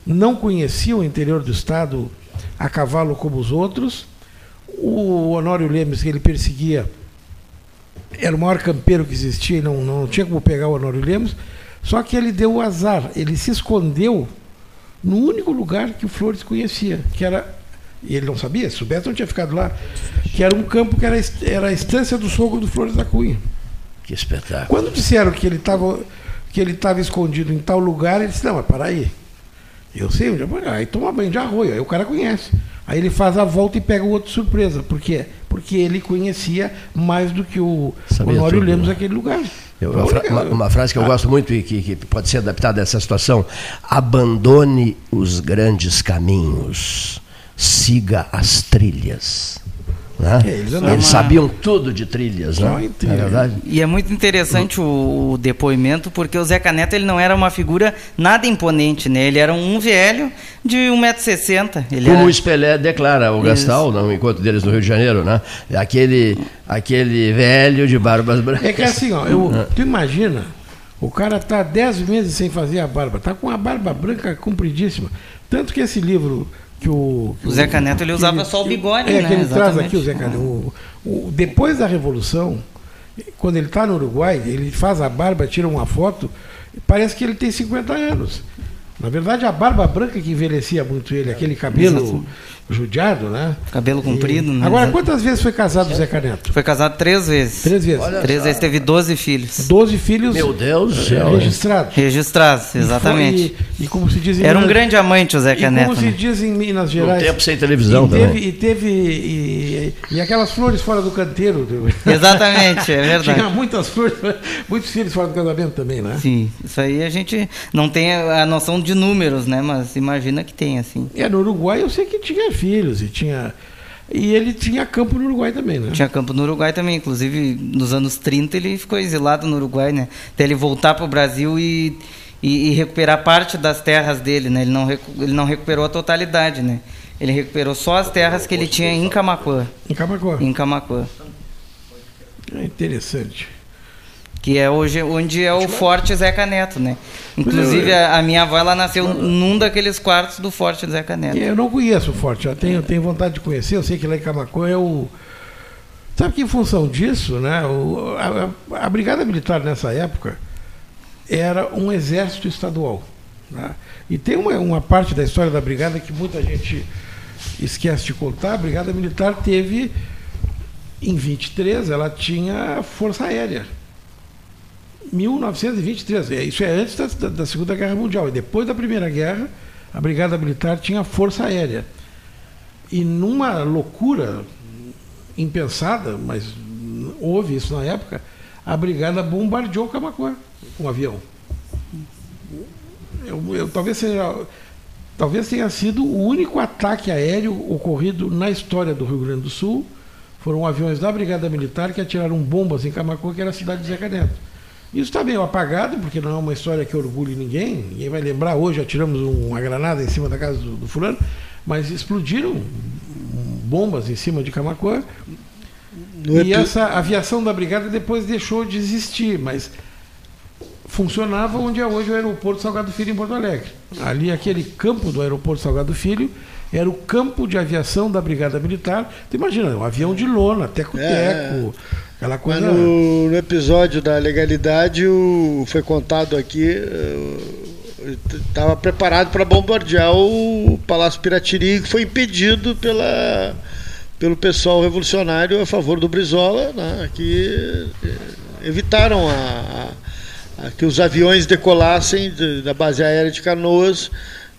não conhecia o interior do estado a cavalo como os outros. O Honório Lemes, que ele perseguia, era o maior campeiro que existia e não, não tinha como pegar o Honório Lemos. Só que ele deu o azar, ele se escondeu no único lugar que o Flores conhecia, que era. E ele não sabia, se soubesse não tinha ficado lá, que era um campo que era, era a estância do sogro do Flores da Cunha. Que espetáculo. Quando disseram que ele estava que ele estava escondido em tal lugar, ele disse, não, mas para aí. Eu sei onde é. Aí toma banho de arroio, aí o cara conhece. Aí ele faz a volta e pega o outro surpresa. Por quê? Porque ele conhecia mais do que o Honório Lemos né? aquele lugar. Eu, uma, fra uma, uma, frase que eu ah. gosto muito e que, que, pode ser adaptada a essa situação: abandone os grandes caminhos, siga as trilhas. Né? É, eles, eles sabiam tudo de trilhas, né? É verdade? E é muito interessante o, o, depoimento, porque o Zeca Neto ele não era uma figura nada imponente, né? Ele era um velho de 1,60m. Como era... o Spelé declara, o Gastal, no encontro deles no Rio de Janeiro, né? Aquele, aquele velho de barbas brancas. É que assim, ó, eu, ah. [laughs] tu imagina, o cara tá 10 meses sem fazer a barba, tá com a barba branca compridíssima. Tanto que esse livro que o. Que o Zeca Neto ele usava ele, só o bigode, é, né? que ele traz aqui o Zeca Neto. O, o- depois da Revolução, quando ele está no Uruguai, ele faz a barba, tira uma foto, parece que ele tem 50 anos. Na verdade, a barba branca que envelhecia muito ele, aquele cabelo Exato. Judiado, né? Cabelo comprido, né? Agora, quantas vezes foi casado o Zeca Neto? Foi casado três vezes. Três vezes. Três vezes, teve 12 filhos. Doze filhos Meu Deus do céu. registrados. Registrados, exatamente. E, e como se diz em Era um Minas- grande amante o E Zeca como Neto. se né? diz em Minas Um Gerais. tempo sem televisão e teve, também. e teve e, e aquelas flores fora do canteiro. Exatamente, é [laughs] verdade. Tinha muitas flores, muitos filhos fora do casamento também, né? Sim, isso aí a gente não tem a a noção de números, né? Mas imagina que tem, assim. E no Uruguai eu sei que tinha filhos e tinha e ele tinha campo no Uruguai também, né? Tinha campo no Uruguai também, inclusive nos anos 30 ele ficou exilado no Uruguai, né? Até ele voltar para o Brasil e, e, e recuperar parte das terras dele, né? Ele não, ele não recuperou a totalidade, né? Ele recuperou só as terras que ele tinha em Camacuã. Em Camacuã. Em Camacuã. É interessante. Que é hoje onde é o Forte Zeca Neto, né? Inclusive a, a minha avó ela nasceu num daqueles quartos do Forte Zeca Neto. Eu não conheço o Forte, já tenho, tenho vontade de conhecer. Eu sei que lá em Camacuã é o. Sabe que em função disso, né? o- a, a- a Brigada Militar nessa época era um exército estadual. né? E tem uma, uma parte da história da Brigada que muita gente esquece de contar. A Brigada Militar teve, em 23, ela tinha Força Aérea. 1923. É, Isso é antes da, da- da Segunda Guerra Mundial. E depois da Primeira Guerra, a Brigada Militar tinha Força Aérea. E numa loucura impensada, mas houve isso na época, a Brigada bombardeou Camacuã com um avião. Eu, eu- talvez, seja, talvez tenha sido o único ataque aéreo ocorrido na história do Rio Grande do Sul. Foram aviões da Brigada Militar que atiraram bombas em Camacuã, que era a cidade de Zeca Neto. Isso está meio apagado, porque não é uma história que orgulhe ninguém. Ninguém vai lembrar, hoje atiramos um- uma granada em cima da casa do, do fulano, mas explodiram bombas em cima de Camacuã. No E epi- essa aviação da brigada depois deixou de existir, mas funcionava onde é hoje o aeroporto Salgado Filho em Porto Alegre. Ali aquele campo do aeroporto Salgado Filho era o campo de aviação da brigada militar. Tu imagina, um avião de lona, teco-teco, aquela Mas coisa. no, no episódio da legalidade, o, foi contado aqui, estava preparado para bombardear o Palácio Piratini, que foi impedido pela, pelo pessoal revolucionário a favor do Brizola, né, que eh, evitaram a, a- a que os aviões decolassem de- da base aérea de Canoas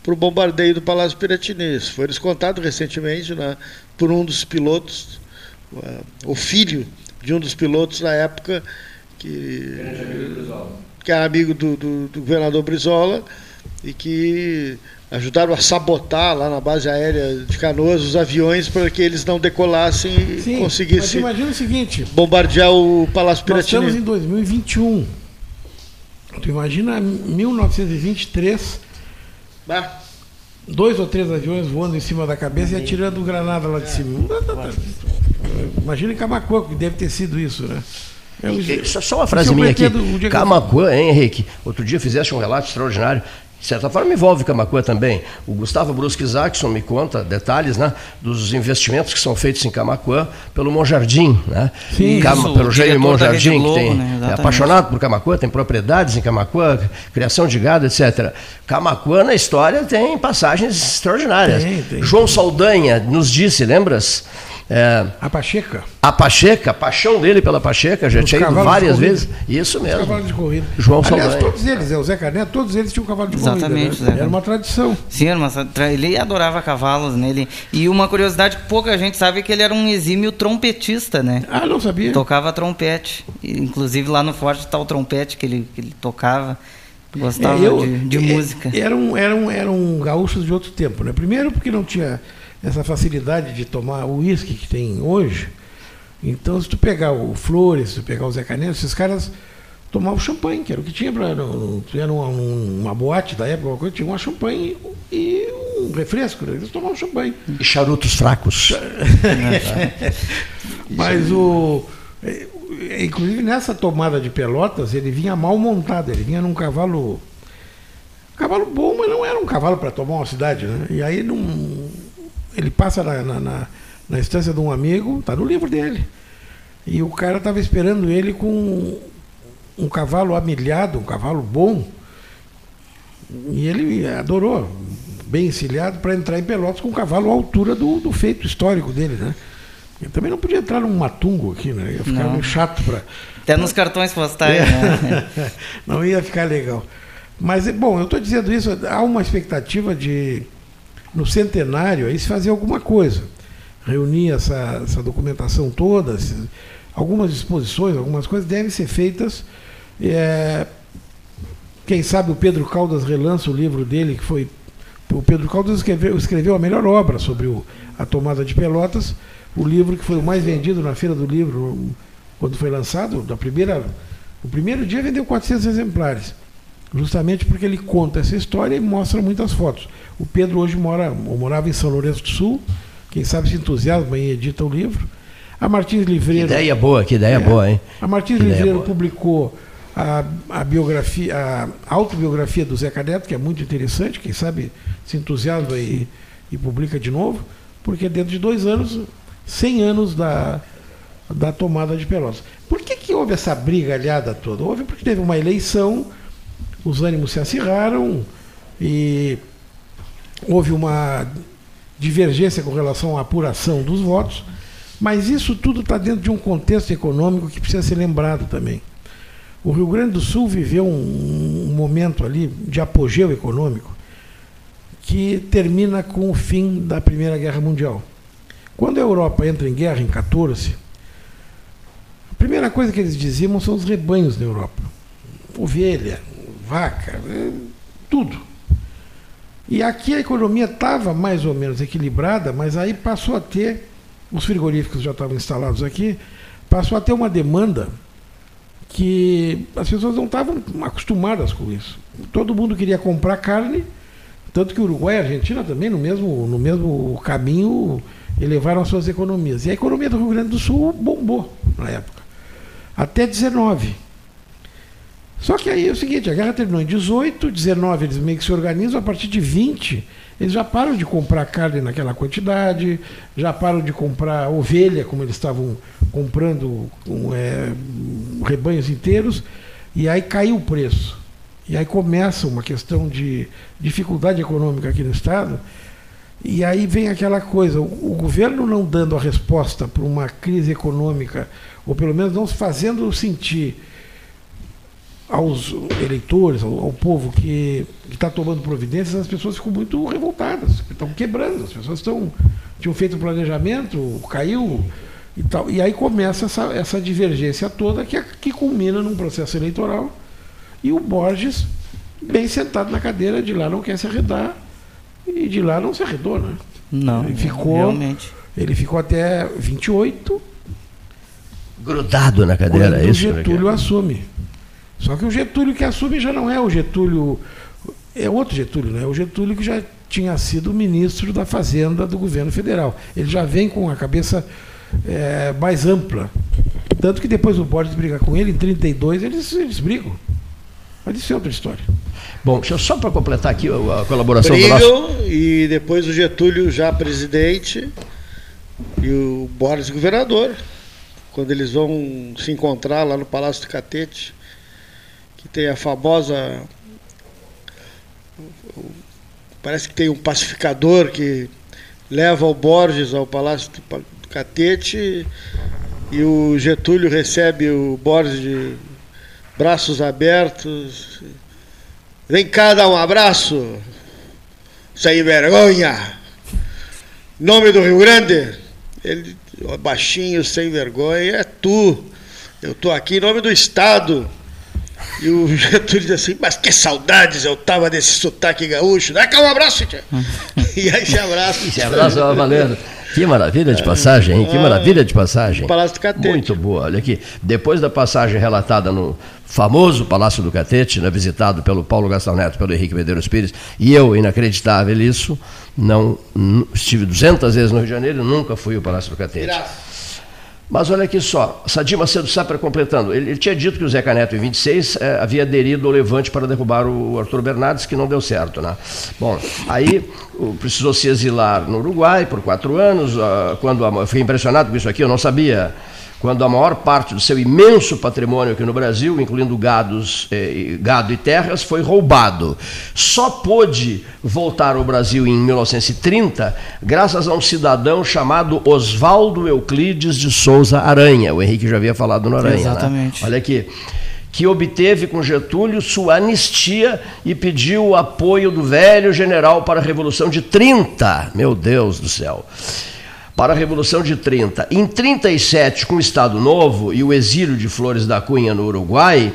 para o bombardeio do Palácio Piratini. Isso foi descontado recentemente né, por um dos pilotos, eh, o filho de um dos pilotos na época que, que era amigo do, do- do governador Brizola e que ajudaram a sabotar lá na base aérea de Canoas os aviões para que eles não decolassem e Sim, mas conseguissem imagina o seguinte, bombardear o Palácio nós estamos Piratini. em 2021. Tu imagina 1923, Bah, dois ou três aviões voando em cima da cabeça e atirando granada lá de cima. Imagina em Camacuã, que deve ter sido isso, né? É o- E- Só, só uma frase minha aqui. Camacuã, hein, Henrique? Outro dia fizeste um relato extraordinário. De certa forma envolve Camacuã também. O Gustavo Brusque Isaacson me conta detalhes né, dos investimentos que são feitos em Camacuã pelo Monjardim, né? Sim. Cama- Isso, pelo Jaime Monjardim, que tem, né? é apaixonado por Camacuã, tem propriedades em Camacuã, criação de gado, etc. Camacuã na história tem passagens extraordinárias. Tem, tem. João Saldanha nos disse, lembras? É, A Pacheca. a Pacheca, a paixão dele pela Pacheca, já Os tinha ido várias vezes. Isso Os mesmo. cavalos de corrida. João Aliás, Saldanha. todos eles, é, o Zé Caneto, todos eles tinham cavalo de Exatamente, corrida. Né? Zé. Era uma tradição. Sim, mas tra- ele adorava cavalos, né? Ele- e uma curiosidade que pouca gente sabe é que ele era um exímio trompetista, né? Ah, não sabia. Tocava trompete. Inclusive lá no Forte está o trompete que ele, que ele tocava. Gostava É, eu- de, de é, música. Eram, eram, eram gaúchos de outro tempo, né? Primeiro porque não tinha essa facilidade de tomar o uísque que tem hoje. Então, se tu pegar o Flores, se tu pegar o Zé Caneto, esses caras tomavam champanhe, que era o que tinha para. Era uma, um- uma boate da época, uma coisa, tinha uma champanhe e um refresco, né? eles tomavam champanhe. E charutos fracos. [laughs] Mas o. é, Inclusive nessa tomada de pelotas, ele vinha mal montado, ele vinha num cavalo. Cavalo bom, mas não era um cavalo para tomar uma cidade, né? E aí não. Ele passa na, na, na, na estância de um amigo, está no livro dele. E o cara estava esperando ele com um cavalo amilhado, um cavalo bom. E ele adorou, bem encilhado, para entrar em Pelotas com um cavalo à altura do, do feito histórico dele, né? Ele também não podia entrar num matungo aqui, né? Ia ficar meio chato para. Até nos cartões postais, né? [laughs] não ia ficar legal. Mas, bom, eu estou dizendo isso, há uma expectativa de, no centenário, aí se fazer alguma coisa. Reunir essa, essa documentação toda, algumas exposições, algumas coisas devem ser feitas. É, quem sabe o Pedro Caldas relança o livro dele, que foi. O Pedro Caldas escreveu, escreveu a melhor obra sobre o, a tomada de Pelotas, o livro que foi o mais vendido na Feira do Livro quando foi lançado. Da primeira, o primeiro dia vendeu 400 exemplares, justamente porque ele conta essa história e mostra muitas fotos. O Pedro hoje mora, morava em São Lourenço do Sul, quem sabe se entusiasma e edita o livro. A Martins Livreiro. Que ideia boa, que ideia é, boa, hein? A Martins que Livreiro publicou a, a, biografia, a autobiografia do Zé Caneto, que é muito interessante, quem sabe se entusiasma e, e publica de novo, porque dentro de dois anos, 100 anos da, da tomada de Pelotas. Por que, que houve essa briga aliada toda? Houve porque teve uma eleição, os ânimos se acirraram e houve uma divergência com relação à apuração dos votos. Mas isso tudo está dentro de um contexto econômico que precisa ser lembrado também. O Rio Grande do Sul viveu um, um momento ali de apogeu econômico que termina com o fim da Primeira Guerra Mundial. Quando a Europa entra em guerra em 14, a primeira coisa que eles diziam são os rebanhos na Europa. Ovelha, vaca, é, tudo. E aqui a economia estava mais ou menos equilibrada, mas aí passou a ter os frigoríficos já estavam instalados aqui, passou a ter uma demanda que as pessoas não estavam acostumadas com isso. Todo mundo queria comprar carne, tanto que Uruguai e Argentina também, no mesmo, no mesmo caminho, elevaram as suas economias. E a economia do Rio Grande do Sul bombou na época. Até 19. Só que aí é o seguinte, a guerra terminou em 18, 19 eles meio que se organizam, a partir de 20 eles já param de comprar carne naquela quantidade, já param de comprar ovelha, como eles estavam comprando com, é, rebanhos inteiros, e aí caiu o preço. E aí começa uma questão de dificuldade econômica aqui no Estado, e aí vem aquela coisa, o, governo não dando a resposta para uma crise econômica, ou pelo menos não fazendo sentir aos eleitores, ao, ao povo que está tomando providências, as pessoas ficam muito revoltadas, estão quebrando, as pessoas estão tinham feito um planejamento, caiu e tal. E aí começa essa, essa divergência toda que, que culmina num processo eleitoral. E o Borges, bem sentado na cadeira, de lá não quer se arredar, e de lá não se arredou, né? Não, ele ficou, realmente. Ele ficou até 28. Grudado na cadeira, é isso? O Getúlio assume. Só que o Getúlio que assume já não é o Getúlio, é outro Getúlio, né? É o Getúlio que já tinha sido ministro da Fazenda do governo federal. Ele já vem com a cabeça é, mais ampla. Tanto que depois o Borges briga com ele, em 32 eles, eles brigam. Mas isso é outra história. Bom, só para completar aqui a colaboração Brigam, do nosso. E depois o Getúlio já presidente e o Borges governador. Quando eles vão se encontrar lá no Palácio do Catete que tem a famosa. Parece que tem um pacificador que leva o Borges ao Palácio do Catete e o Getúlio recebe o Borges de braços abertos. Vem cá dar um abraço, sem vergonha. Nome do Rio Grande? Ele, baixinho, sem vergonha, é tu. Eu estou aqui em nome do Estado. E o Getúlio diz assim, mas que saudades eu tava desse sotaque gaúcho. Dá cá um abraço, tia. [laughs] e aí se abraça. Se abraça, valendo. Que maravilha de passagem, hein? Que maravilha de passagem. Palácio do Catete. Muito boa. Olha aqui. Depois da passagem relatada no famoso Palácio do Catete, né, visitado pelo Paulo Gastão Neto, pelo Henrique Medeiros Pires, e eu, inacreditável isso, não, estive 200 vezes no Rio de Janeiro e nunca fui ao Palácio do Catete. Graças. Mas olha aqui só, Sadir Macedo Sapra completando, ele, ele, tinha dito que o Zé Neto, em 26, eh, havia aderido ao Levante para derrubar o Arthur Bernardes, que não deu certo, né? Bom, aí precisou se exilar no Uruguai por quatro anos, uh, quando eu fiquei impressionado com isso aqui, eu não sabia quando a maior parte do seu imenso patrimônio aqui no Brasil, incluindo gados, eh, gado e terras, foi roubado. Só pôde voltar ao Brasil em 1930 graças a um cidadão chamado Oswaldo Euclides de Souza Aranha. O Henrique já havia falado no Aranha. Né? Exatamente. Né? Olha aqui. Que obteve com Getúlio sua anistia e pediu o apoio do velho general para a Revolução de 30. Meu Deus do céu para a Revolução de 30. Em 37, com o Estado Novo e o exílio de Flores da Cunha no Uruguai,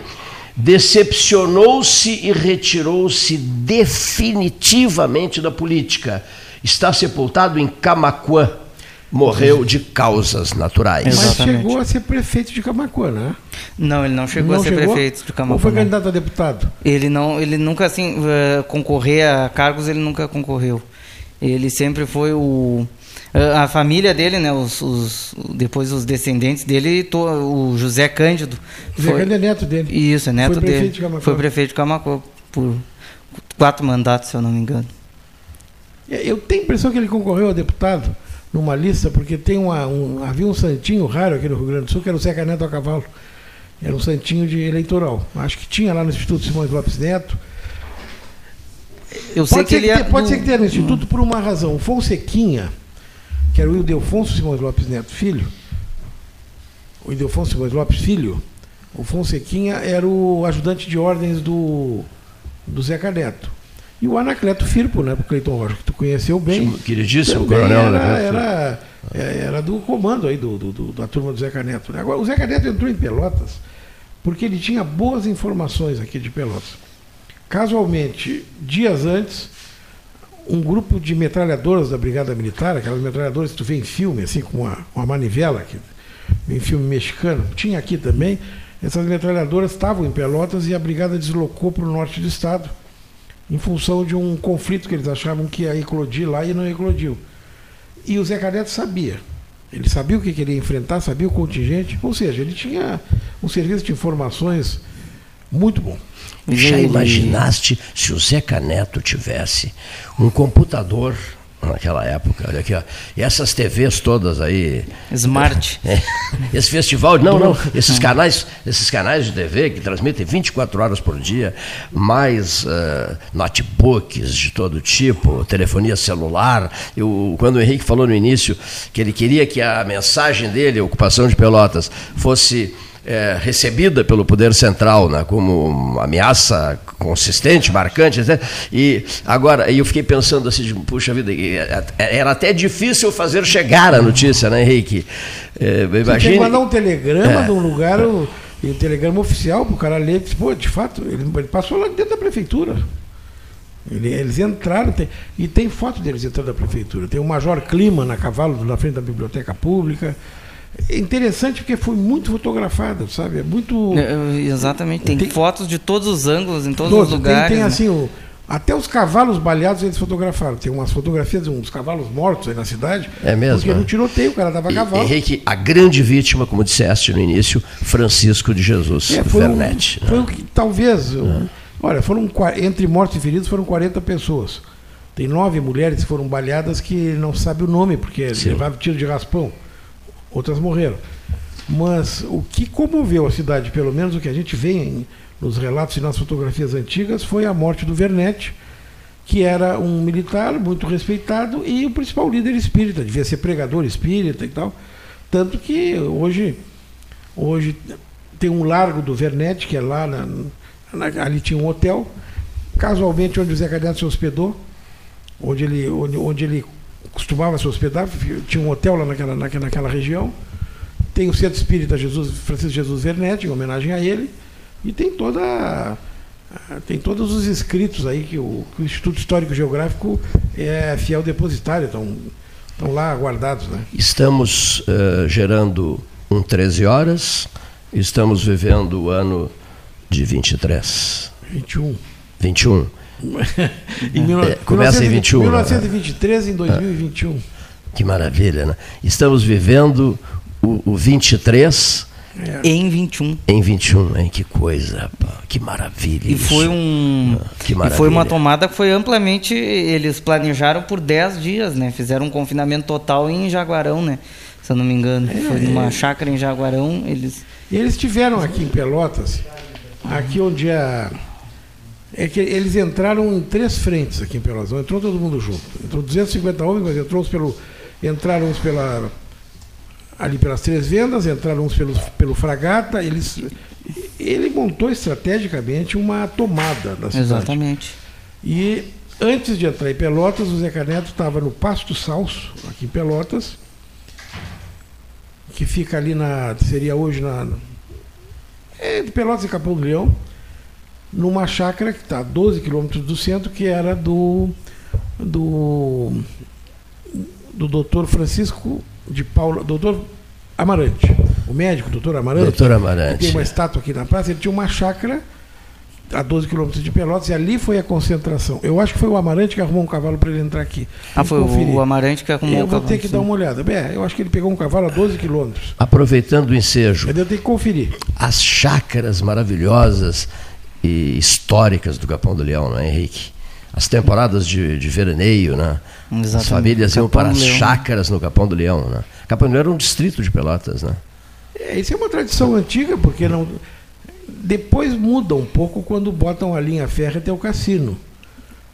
decepcionou-se e retirou-se definitivamente da política. Está sepultado em Camacuã. Morreu de causas naturais. Mas chegou a ser prefeito de Camacuã, né? Não, ele não chegou não a ser chegou? prefeito de Camacuã. Ou foi candidato a deputado? Ele não, ele nunca assim uh, concorrer a cargos, ele nunca concorreu. Ele sempre foi o a família dele, né, os, os, depois os descendentes dele, to, o José Cândido. José foi, Cândido é neto dele. Isso, é neto foi dele. Prefeito de Camacô. Foi prefeito de Camacô por quatro mandatos, se eu não me engano. É, eu tenho a impressão que ele concorreu a deputado numa lista, porque tem uma, um, havia um santinho raro aqui no Rio Grande do Sul, que era o Zeca Neto a cavalo. Era um santinho de eleitoral. Acho que tinha lá no Instituto Simões Lopes Neto. Eu pode sei que ele é Pode do... ser que tenha no Instituto por uma razão. O Fonsequinha que era o Ildefonso Simões Lopes Neto Filho, o Ildefonso Simões Lopes Filho, o Fonsequinha era o ajudante de ordens do, do Zeca Neto. E o Anacleto Firpo, né, o Cleiton Rocha, que tu conheceu bem. Queridíssimo coronel era, era, era, do comando aí do, do, do, da turma do Zeca Neto. Né? Agora, o Zeca Neto entrou em Pelotas porque ele tinha boas informações aqui de Pelotas. Casualmente, dias antes, um grupo de metralhadoras da Brigada Militar, aquelas metralhadoras que tu vê em filme, assim, com uma, uma manivela, que, em filme mexicano, tinha aqui também. Essas metralhadoras estavam em Pelotas e a Brigada deslocou para o norte do estado, em função de um conflito que eles achavam que ia eclodir lá e não eclodiu. E o Zé Caneto sabia. Ele sabia o que queria enfrentar, sabia o contingente, ou seja, ele tinha um serviço de informações muito bom. Já imaginaste se o Zeca Neto tivesse um computador naquela época, olha aqui, ó. E essas TVs todas aí. Smart. [laughs] É, esse festival, não, não, esses canais, esses canais de TV que transmitem 24 horas por dia, mais uh, notebooks de todo tipo, telefonia celular. Eu, quando o Henrique falou no início que ele queria que a mensagem dele, ocupação de Pelotas, fosse é, recebida pelo poder central né, como uma ameaça consistente, marcante, etc. e agora eu fiquei pensando assim, puxa vida, é, era até difícil fazer chegar a notícia, né, Henrique? É, imagine... Tem que mandar um telegrama é. de um lugar, o, um telegrama oficial para o cara ler, pô, de fato, ele, ele passou lá dentro da prefeitura. Eles entraram, tem, e tem foto deles entrando da prefeitura. Tem o Major Clima na cavalo na frente da Biblioteca Pública. É interessante porque foi muito fotografada, sabe? É muito. É, exatamente, tem, tem, fotos de todos os ângulos, em todos, todos os lugares. Tem, tem né? assim, o, até os cavalos baleados eles fotografaram. Tem umas fotografias de uns cavalos mortos aí na cidade. É mesmo? Porque no tiroteio o cara dava e, cavalo. Henrique, a grande vítima, como disseste no início, Francisco de Jesus é, foi Vernet. Um, né? Foi o que talvez. É. Olha, foram entre mortos e feridos foram 40 pessoas. Tem nove mulheres que foram baleadas que não sabe o nome, porque Sim. levaram tiro de raspão outras morreram. Mas o que comoveu a cidade, pelo menos o que a gente vê em, nos relatos e nas fotografias antigas, foi a morte do Vernet, que era um militar muito respeitado e o principal líder espírita, devia ser pregador espírita e tal. Tanto que hoje, hoje tem um largo do Vernet, que é lá, na, na, ali tinha um hotel, casualmente onde o Zé Caneto se hospedou, onde ele, onde, onde ele costumava se hospedar, tinha um hotel lá naquela, naquela, naquela região. Tem o Centro Espírita Jesus, Francisco Jesus Vernet, em homenagem a ele, e tem toda tem todos os escritos aí que o, que o Instituto Histórico Geográfico é fiel depositário, estão, estão lá guardados. Né? Estamos uh, gerando um 13 horas, estamos vivendo o ano de 23. 21. 21. [laughs] em é, começa em 21. 1923 né? em 2021. Que maravilha, né? Estamos vivendo o, o 23 em 21. em 21, hein? Que coisa, pá, que maravilha. E isso. foi um. Ah, que e foi maravilha. uma tomada que foi amplamente. Eles planejaram por 10 dias, né? Fizeram um confinamento total em Jaguarão, né? Se eu não me engano. foi numa chácara em Jaguarão. Eles. E eles tiveram aqui em Pelotas, aqui onde a. É que eles entraram em três frentes aqui em Pelotas, não entrou todo mundo junto. Entrou 250 homens, mas entrou uns pelo. Entraram uns pela. Ali pelas três vendas, entraram uns pelo, pelo Fragata, eles. Ele montou estrategicamente uma tomada da cidade. Exatamente. E antes de entrar em Pelotas, o Zeca Neto estava no Pasto Salso, aqui em Pelotas, que fica ali na. seria hoje na. É, Pelotas e Capão do Leão, numa chácara que está a 12 quilômetros do centro, que era do. do. do doutor Francisco de Paula. doutor Amarante. O médico, doutor Amarante. Doutor que Amarante. Tem uma estátua aqui na praça, ele tinha uma chácara a 12 quilômetros de Pelotas e ali foi a concentração. Eu acho que foi o Amarante que arrumou um cavalo para ele entrar aqui. Ah, foi o, conferir. o Amarante que arrumou Eu o vou cavalo, ter que sim. dar uma olhada. Bem, eu acho que ele pegou um cavalo a 12 quilômetros. Aproveitando o ensejo, eu tenho que conferir. as chácaras maravilhosas e históricas do Capão do Leão, não é, Henrique? As temporadas de, de veraneio, né? As Exatamente. famílias iam Capão para do as chácaras no Capão do Leão, né? Capão do Leão era um distrito de Pelotas, né? É, isso é uma tradição antiga, porque não. Depois muda um pouco quando botam a linha férrea até o cassino.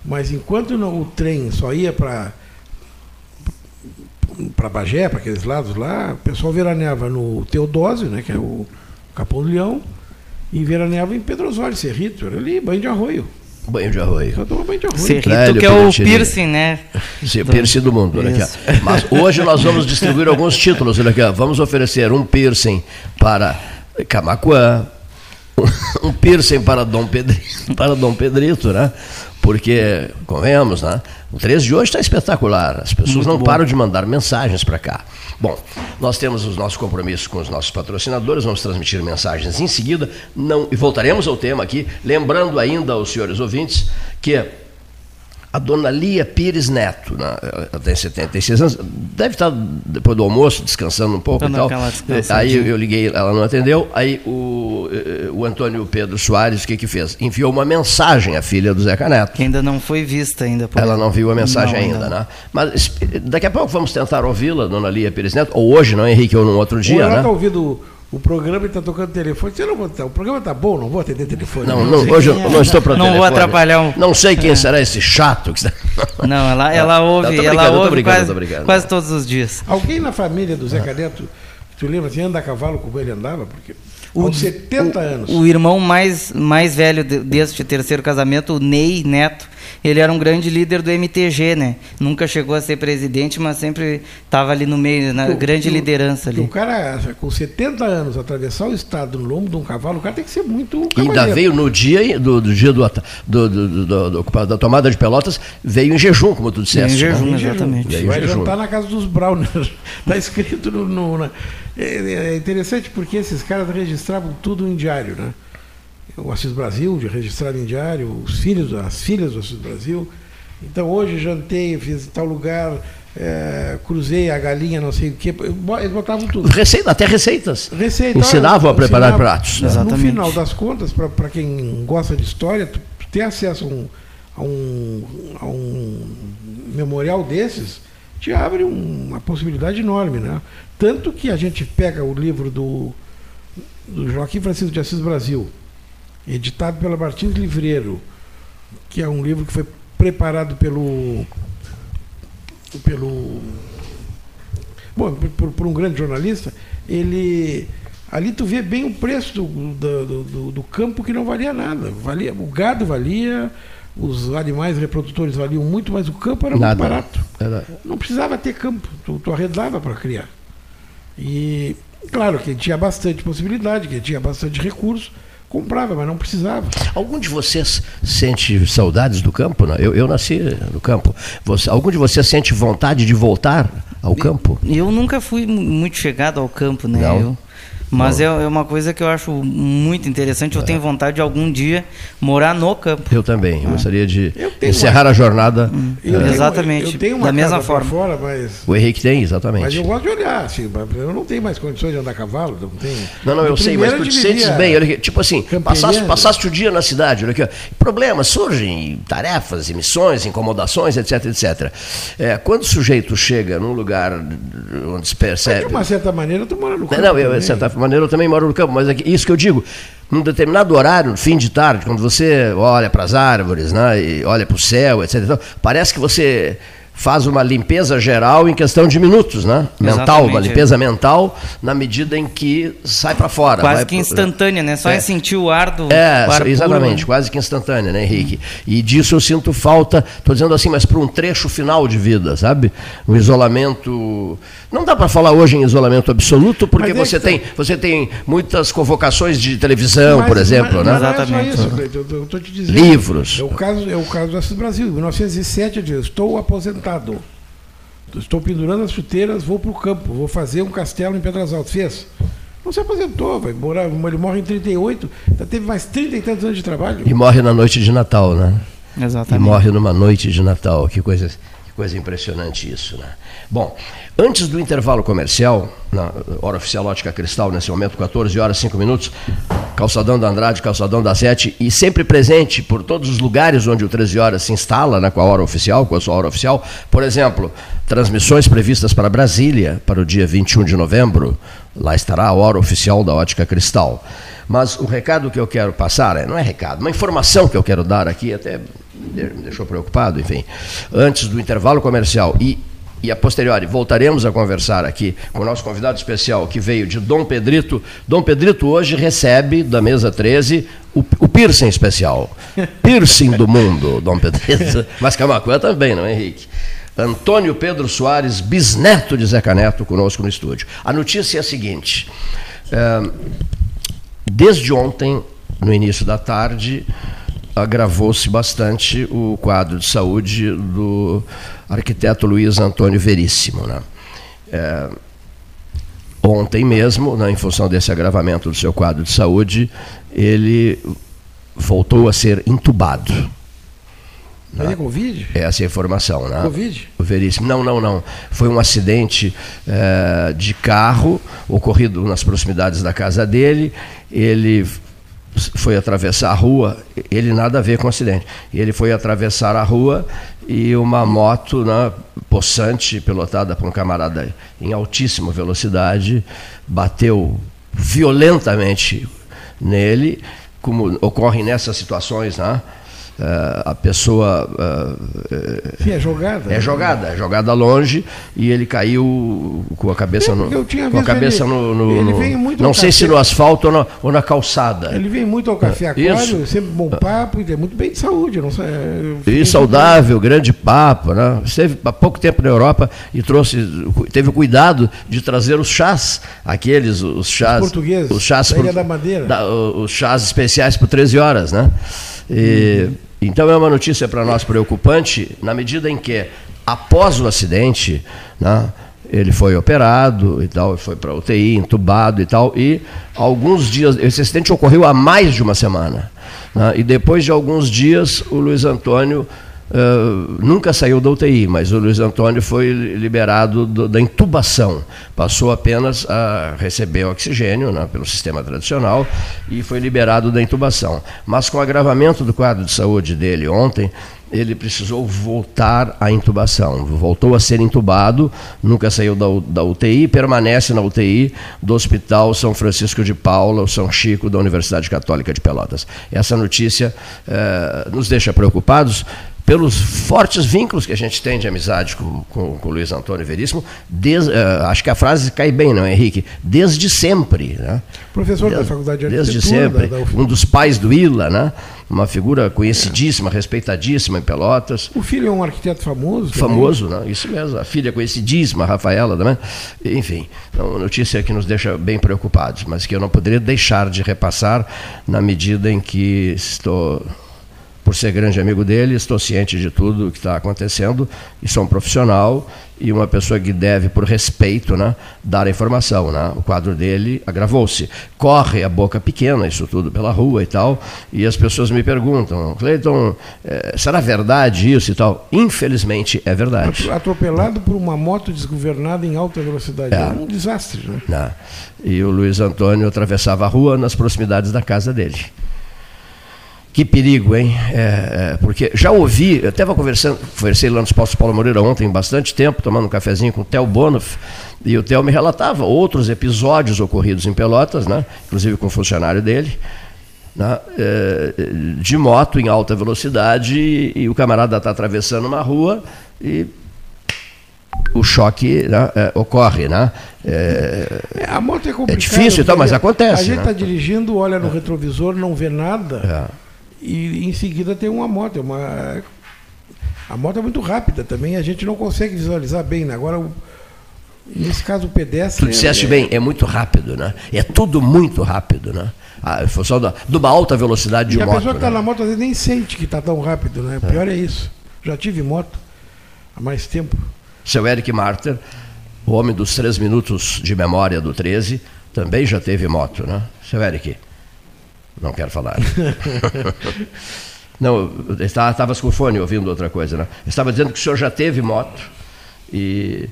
Mas enquanto não- o trem só ia para para Bagé, para aqueles lados lá, o pessoal veraneava no Teodósio, né, que é o Capão do Leão, e veraneava em Pedro Osório, Cerrito, era ali, banho de arroio. Banho de arroio. Tomava banho de arroio. Cerrito, Velho que é o piercing, né? Sim, piercing do mundo, olha aqui. Mas hoje nós vamos distribuir alguns títulos, olha aqui. Vamos oferecer um piercing para Camacuã, [laughs] um piercing para Dom Pedrito, [laughs] para Dom Pedrito, né? Porque, convenhamos, né? O 13 de hoje está espetacular. As pessoas não param de mandar mensagens para cá. Bom, nós temos os nossos compromissos com os nossos patrocinadores, vamos transmitir mensagens em seguida. Não, e voltaremos ao tema aqui, lembrando ainda aos senhores ouvintes que a dona Lia Pires Neto, né, ela tem 76 anos, deve estar depois do almoço descansando um pouco Dando e tal. Aí eu, liguei, ela não atendeu. Aí o, eh, o Antônio Pedro Soares, o que que fez? Enviou uma mensagem à filha do Zeca Neto. Que ainda não foi vista ainda. por- Ela não viu a mensagem Não, ainda, não. né? Mas es- daqui a pouco vamos tentar ouvi-la, dona Lia Pires Neto, ou hoje, não, Henrique, ou num outro Ou dia, ela né? está ouvindo o, o programa está tocando telefone. Você não vou, o programa está bom, não vou atender telefone. Não, não, sei hoje eu é. não estou para Não vou atrapalhar um- Não sei quem será esse chato que está... Não, ela, ela Não, ouve, brincando, ela ouve brincando, quase, brincando. quase todos os dias. Alguém na família do Zeca Neto, tu lembra assim, anda a cavalo como ele andava? Porque aos 70 anos. O irmão mais, mais velho de- deste terceiro casamento, o Ney Neto, ele era um grande líder do MTG, né? Nunca chegou a ser presidente, mas sempre estava ali no meio, na grande liderança que O ali. cara, com 70 anos, atravessar o estado no lombo de um cavalo, o cara tem que ser muito. E ainda veio no dia do, do dia do, ata- do- do- do- do- da tomada de Pelotas, veio em jejum, como tu disseste. Em jejum, né? Em jejum. exatamente. Veio Vai jejum. jantar na casa dos Browner. Está [laughs] escrito no. no- na- é, é interessante porque esses caras registravam tudo em diário, né? O Assis Brasil de registrava em diário, os filhos, as filhas do Assis Brasil. Então hoje jantei, fiz em tal lugar, é, cruzei a galinha, não sei o quê. Eles botavam tudo. Receita, até receitas. Receita, Ensinavam a preparar ensinava. pratos. Exato. No Exatamente. final das contas, para quem gosta de história, tu ter acesso a um, a um, a um memorial desses te abre um- uma possibilidade enorme. Né? Tanto que a gente pega o livro do, do Joaquim Francisco de Assis Brasil, editado pela Martins Livreiro, que é um livro que foi preparado pelo. pelo bom, por, por um grande jornalista, ele ali tu vê bem o preço do, do, do- do campo que não valia nada. Valia, o gado valia, os animais reprodutores valiam muito, mas o campo era Nada. muito barato. Não precisava ter campo, tu, tu arredava para criar. E claro que tinha bastante possibilidade, que tinha bastante recurso, comprava, mas não precisava. Algum de vocês sente saudades do campo? Não? Eu, eu nasci no campo. Você- algum de vocês sente vontade de voltar ao campo? Eu nunca fui mu- muito chegado ao campo, né? Não? Eu, Mas é, é, uma coisa que eu acho muito interessante. Eu é. tenho vontade de algum dia morar no campo. Eu também. Eu gostaria de encerrar uma... a jornada. Hum. Eu tenho, exatamente. Eu tenho da mesma forma. Fora, mas... O Henrique tem, exatamente. Mas eu gosto de olhar. Assim, eu não tenho mais condições de andar a cavalo. Não, tenho... não, não, eu sei, mas tu te sentes bem. Olha aqui, tipo assim, passaste, passaste o dia na cidade. Olha aqui, problemas surgem, tarefas, emissões, incomodações, etc, etc. É, quando o sujeito chega num lugar onde se percebe. Mas de uma certa maneira, tu mora no campo. Não, eu, de certa maneira, eu também moro no campo, mas é isso que eu digo. Num determinado horário, fim de tarde, quando você olha para as árvores, né, e olha para o céu, etc., então, parece que você faz uma limpeza geral em questão de minutos, né? Mental, Exatamente. uma limpeza mental na medida em que sai para fora. Quase que instantânea, né? Só é, é sentir o ar do É, ar exatamente, puro, né? quase que instantânea, né, Henrique? E disso eu sinto falta, estou dizendo assim, mas para um trecho final de vida, sabe? Um isolamento não dá para falar hoje em isolamento absoluto, porque é você, tá. tem, você tem muitas convocações de televisão, mas, por exemplo. Mas, né? Exatamente. É isso, eu estou te dizendo. Livros. É o caso, é o caso do Brasil. Em 1907 eu disse, estou aposentado. Estou pendurando as chuteiras, vou para o campo, vou fazer um castelo em Pedras Altas. Fez? Não se aposentou, vai morar, ele morre em 38, já teve mais 30 e tantos anos de trabalho. E morre na noite de Natal, né? Exatamente. E morre numa noite de Natal. Que coisa, coisa impressionante isso, né? Bom, antes do intervalo comercial, na hora oficial Ótica Cristal, nesse momento, 14 horas 5 minutos, Calçadão da Andrade, Calçadão da Sete, e sempre presente por todos os lugares onde o 13 horas se instala, né, com a hora oficial, com a sua hora oficial. Por exemplo, transmissões previstas para Brasília, para o dia 21 de novembro, lá estará a hora oficial da Ótica Cristal. Mas o recado que eu quero passar, é, não é recado, uma informação que eu quero dar aqui, até me deixou preocupado, enfim, antes do intervalo comercial e e a posteriori voltaremos a conversar aqui com o nosso convidado especial que veio de Dom Pedrito. Dom Pedrito hoje recebe da mesa 13 o, o piercing especial. Piercing do mundo, Dom Pedrito. [laughs] Mas Camacuã também, não é, Henrique? Antônio Pedro Soares, bisneto de Zeca Neto, conosco no estúdio. A notícia é a seguinte: é, desde ontem, no início da tarde, agravou-se bastante o quadro de saúde do arquiteto Luiz Antônio Veríssimo. Né? É, ontem mesmo, né, em função desse agravamento do seu quadro de saúde, ele voltou a ser entubado. Né? É Covid? Essa é a informação, né? Covid? O Veríssimo. Não, não, não. Foi um acidente é, de carro ocorrido nas proximidades da casa dele. Ele foi atravessar a rua, ele nada a ver com o acidente. Ele foi atravessar a rua e uma moto né, possante, pilotada por um camarada em altíssima velocidade, bateu violentamente nele, como ocorre nessas situações, né? Uh, a pessoa uh, Sim, é jogada. É jogada, é jogada longe e ele caiu com a cabeça no, com a cabeça ele, no, no, no não sei café, se no asfalto ou na, ou na, calçada. Ele vem muito ao café é, aquário, sempre bom papo e é muito bem de saúde, não sei. E saudável, bem. grande papo, né? Esteve há pouco tempo na Europa e trouxe, teve o cuidado de trazer os chás, aqueles os chás, os portugueses, os chás da da Madeira, da, os chás especiais por 13 horas, né? E, uhum. Então é uma notícia para nós preocupante, na medida em que, após o acidente, né, ele foi operado e tal, foi para UTI, entubado e tal, e alguns dias, esse acidente ocorreu há mais de uma semana. Né, e depois de alguns dias, o Luiz Antônio Uh, nunca saiu da UTI, mas o Luiz Antônio foi liberado do, da intubação. Passou apenas a receber oxigênio né, pelo sistema tradicional e foi liberado da intubação. Mas com o agravamento do quadro de saúde dele ontem, ele precisou voltar à intubação. Voltou a ser intubado, nunca saiu da, da UTI, permanece na UTI do Hospital São Francisco de Paula, São Chico, da Universidade Católica de Pelotas. Essa notícia eh, nos deixa preocupados pelos fortes vínculos que a gente tem de amizade com, com, com o Luiz Antônio Veríssimo, uh, acho que a frase cai bem, não é, Henrique? Desde sempre. Né? Professor desde, da Faculdade de Arquitetura. Desde sempre. Da, da um dos pais do ILA, né? uma figura conhecidíssima, é. respeitadíssima em Pelotas. O filho é um arquiteto famoso? Famoso, né? isso mesmo. A filha é conhecidíssima, a Rafaela também. Enfim, então, notícia que nos deixa bem preocupados, mas que eu não poderia deixar de repassar na medida em que estou por ser grande amigo dele, estou ciente de tudo o que está acontecendo e sou um profissional e uma pessoa que deve, por respeito, né, dar a informação. Né? O quadro dele agravou-se. Corre a boca pequena, isso tudo pela rua e tal, e as pessoas me perguntam, Cleiton, é, será verdade isso e tal? Infelizmente é verdade. Atropelado por uma moto desgovernada em alta velocidade. É, é um desastre. Né? Não. E o Luiz Antônio atravessava a rua nas proximidades da casa dele. Que perigo, hein? É, é, porque já ouvi, eu estava conversando, conversei lá nos Postos Paulo Moreira ontem, bastante tempo, tomando um cafezinho com o Theo Bonoff, e o Theo me relatava outros episódios ocorridos em Pelotas, né? inclusive com o funcionário dele, né? é, de moto em alta velocidade, e, e o camarada está atravessando uma rua e o choque né, é, ocorre, né? É, a moto é complicada. É difícil, então, mas acontece. A gente está né? dirigindo, olha no retrovisor, não vê nada. É e em seguida tem uma moto. É uma, a moto é muito rápida também, a gente não consegue visualizar bem. Né? Agora, nesse caso, o pedestre. Tu disseste é, bem, é muito rápido, né? É tudo muito rápido, né? A função da, de uma alta velocidade de e moto. a pessoa que está né? na moto às vezes nem sente que está tão rápido, né? O pior é. é isso. Já tive moto há mais tempo. Seu Eric Marter, o homem dos três minutos de memória do 13, também já teve moto, né? Seu Eric. Não quero falar. [laughs] Não, estava com fone ouvindo outra coisa. Né? Estava dizendo que o senhor já teve moto e,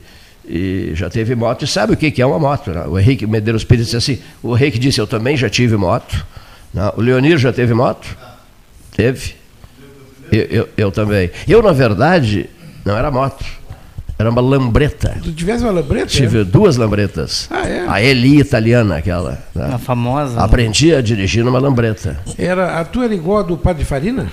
e já teve moto e sabe o que, que é uma moto. Né? O Henrique Medeiros Pires disse assim: o Henrique disse, eu também já tive moto. Né? O Leonir já teve moto? Teve. Eu, eu, eu também. Eu, na verdade, não era moto. Era uma lambreta. Tu tivesse uma lambreta? Tive é? duas lambretas. Ah, é? A Eli italiana, aquela. Né? A famosa. Né? Aprendi a dirigir numa lambreta. Era, a tua era igual a do Padre Farina?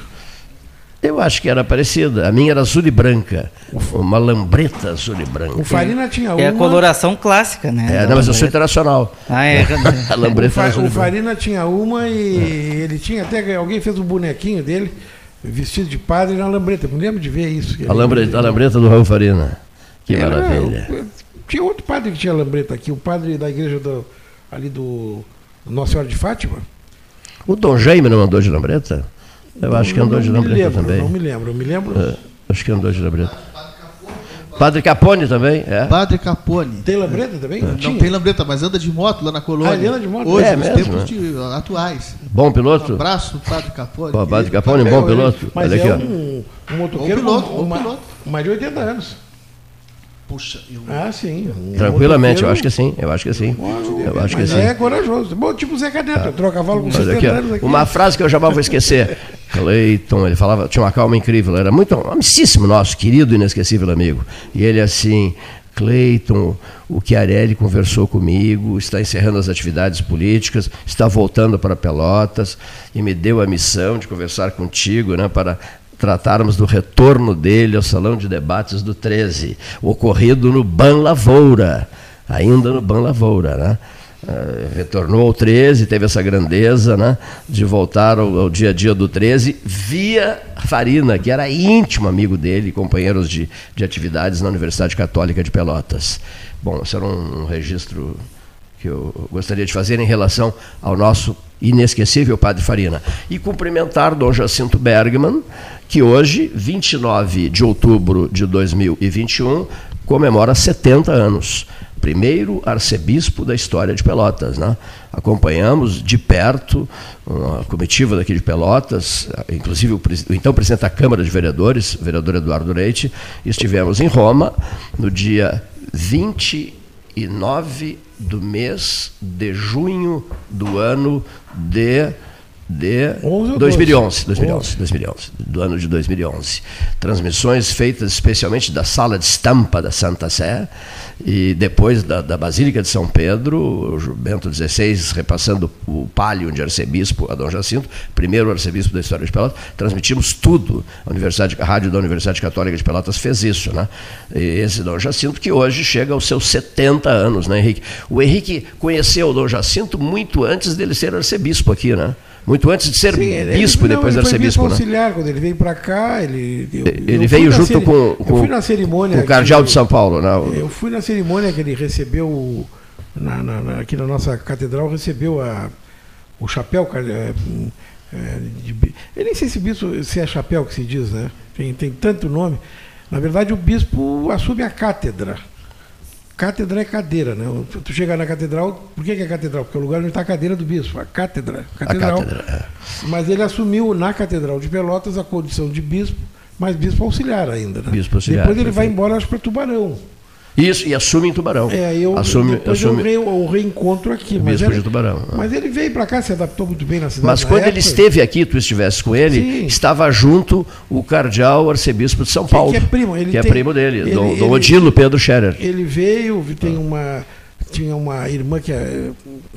Eu acho que era parecida. A minha era azul e branca. Uma lambreta azul e branca. O Farina tinha uma. É a coloração clássica, né? É, não, mas eu sou internacional. Ah, é. [laughs] a lambreta o, azul o Farina tinha uma e é. ele tinha até. Alguém fez um bonequinho dele, vestido de padre na lambreta. Me lembro de ver isso. A lambreta, a lambreta do Raul Farina. Que Era, maravilha. Tinha outro padre que tinha lambreta aqui, o padre da igreja do, ali do Nossa Senhora de Fátima. O Dom Jaime não andou de lambreta? Eu não, acho que andou de lambreta lembro, também. Não me lembro, eu me lembro. É, acho que andou de lambreta. Padre Capone também, é. Padre Capone. Tem lambreta também? É. Não tem lambreta, mas anda de moto lá na colônia. Ah, ele anda de moto? Hoje, é nos mesmo, tempos é. de, atuais. Bom piloto? Um abraço, Padre Capone. Pô, padre Capone, um bom piloto. Mas Olha é aqui, um, um motoqueiro bom piloto, uma, piloto. mais de 80 anos. Puxa, eu... Ah, sim. Um Tranquilamente, eu acho que sim. Eu acho que sim. Eu acho que sim. é corajoso. Bom, tipo o Zé Caneto, ah. troca cavalo com 70 aqui, anos aqui. Uma frase que eu jamais vou esquecer. [laughs] Cleiton, ele falava, tinha uma calma incrível, era muito amicíssimo nosso, querido e inesquecível amigo. E ele assim, Cleiton, o Chiarelli conversou comigo, está encerrando as atividades políticas, está voltando para Pelotas e me deu a missão de conversar contigo né, para tratarmos do retorno dele ao Salão de Debates do 13, ocorrido no Ban Lavoura, ainda no Ban Lavoura, né? Uh, retornou ao 13, teve essa grandeza né, de voltar ao, ao, dia a dia do 13, via Farina, que era íntimo amigo dele, companheiros de, de atividades na Universidade Católica de Pelotas. Bom, esse era um, um registro que eu gostaria de fazer em relação ao nosso inesquecível Padre Farina. E cumprimentar Dom Jacinto Bergman, que hoje, 29 de outubro de 2021, comemora 70 anos. Primeiro arcebispo da história de Pelotas. Né? Acompanhamos de perto uma comitiva daqui de Pelotas, inclusive o, então presidente da Câmara de Vereadores, vereador Eduardo Leite, estivemos em Roma no dia 29 do mês de junho do ano de de 2011, 2011, 2011, do ano de 2011. Transmissões feitas especialmente da sala de estampa da Santa Sé e depois da, da Basílica de São Pedro, o Bento XVI repassando o palio de arcebispo a Dom Jacinto, primeiro arcebispo da história de Pelotas, transmitimos tudo. A Universidade, a rádio da Universidade Católica de Pelotas fez isso, né? E esse Dom Jacinto que hoje chega aos seus 70 anos, né, Henrique? O Henrique conheceu o Dom Jacinto muito antes dele ser arcebispo aqui, né? Muito antes de ser Sim, bispo, ele, depois não, de. Ele foi auxiliar, né? quando ele veio para cá, ele... Eu, ele eu veio junto com, com, com o cardeal de São Paulo. Né? Eu fui na cerimônia que ele recebeu, na, na, na, aqui na nossa catedral, recebeu a, o chapéu é, é, de eu nem sei se bispo se é chapéu que se diz, né? Tem, tem tanto nome. Na verdade, o bispo assume a cátedra. Cátedra é cadeira, né? Tu- Tu chega na catedral, por que, que é catedral? Porque é o lugar onde está a cadeira do bispo, a cátedra. A Catedral. cátedra. é. Mas ele assumiu na Catedral de Pelotas a condição de bispo, mas bispo auxiliar ainda, né? Bispo auxiliar, Depois ele vai embora, acho, para Tubarão. Isso, e assume em Tubarão. É, eu, assume, assume. eu, re, eu reencontro aqui. Mas, Bispo ele, de Tubarão, é. mas ele veio para cá, se adaptou muito bem na cidade. Mas quando ele época. esteve aqui, tu estivesse com ele, Sim. estava junto o cardeal arcebispo de São Paulo. que é primo, ele que é tem- primo dele, ele- Dom, Dom ele- Odilo Pedro Scherer. Ele veio, tem uma. Tinha uma irmã que é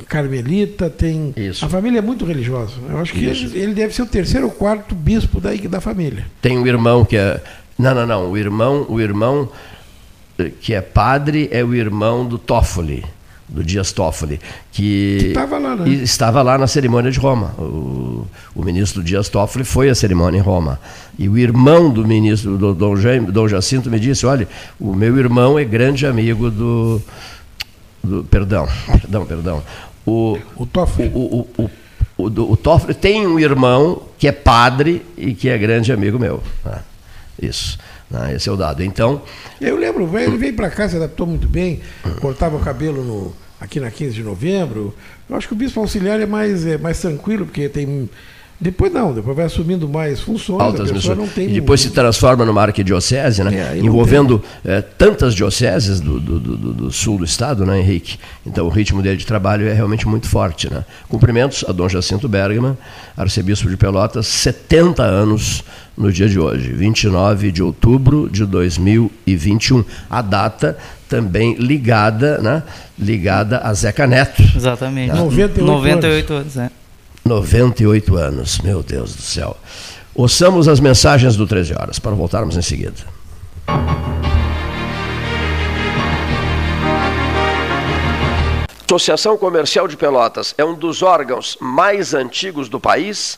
carmelita, tem. Isso. A família é muito religiosa. Eu acho que ele, ele deve ser o terceiro ou quarto bispo da, da família. Tem um irmão que é. Não, não, não. O irmão, o irmão que é padre é o irmão do Toffoli, do Dias Toffoli, que, Que estava lá, né? estava lá na cerimônia de Roma. O, o ministro Dias Toffoli foi à cerimônia em Roma. E o irmão do ministro, do Dom, Jaime- Dom Jacinto, me disse: olha, o meu irmão é grande amigo do. do perdão, perdão, perdão. O, O Toffoli. o, o, o, o, do- o Toffoli tem um irmão que é padre e que é grande amigo meu. né? Isso. Né? Esse é o dado. Então, Eu lembro, ele veio para cá, se adaptou muito bem, cortava o cabelo no, aqui na 15 de novembro. Eu acho que o bispo auxiliar é mais, é mais tranquilo, porque tem. Depois não, depois vai assumindo mais funções, altas a pessoa missões. não tem. E depois se transforma numa arquidiocese, né? É, envolvendo eh, tantas dioceses do, do, do- do- sul do estado, né, Henrique? Então o ritmo dele de trabalho é realmente muito forte. Né? Cumprimentos a Dom Jacinto Bergman, arcebispo de Pelotas, 70 anos no dia de hoje, 29 de outubro de 2021. A data também ligada, né? ligada a Zeca Neto. Exatamente. 98 98 anos, é. 98 anos, meu Deus do céu. Ouçamos as mensagens do 13 horas, para voltarmos em seguida. Associação Comercial de Pelotas é um dos órgãos mais antigos do país,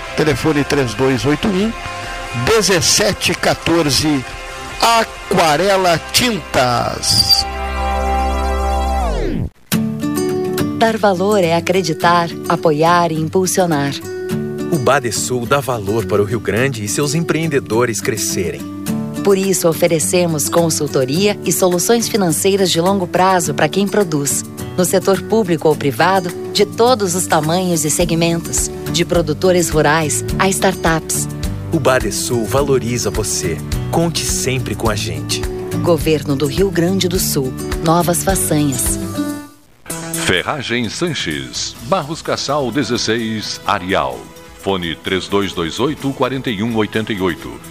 telefone 3281 1714. Aquarela Tintas. Dar valor é acreditar, apoiar e impulsionar. O Badesul dá valor para o Rio Grande e seus empreendedores crescerem. Por isso, oferecemos consultoria e soluções financeiras de longo prazo para quem produz, no setor público ou privado, de todos os tamanhos e segmentos, de produtores rurais a startups. O Badesul valoriza você. Conte sempre com a gente. Governo do Rio Grande do Sul. Novas façanhas. Ferragem Sanches, Barros Cassal 16, Arial. Fone 3228 4188.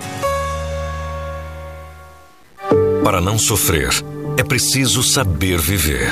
Para não sofrer, é preciso saber viver.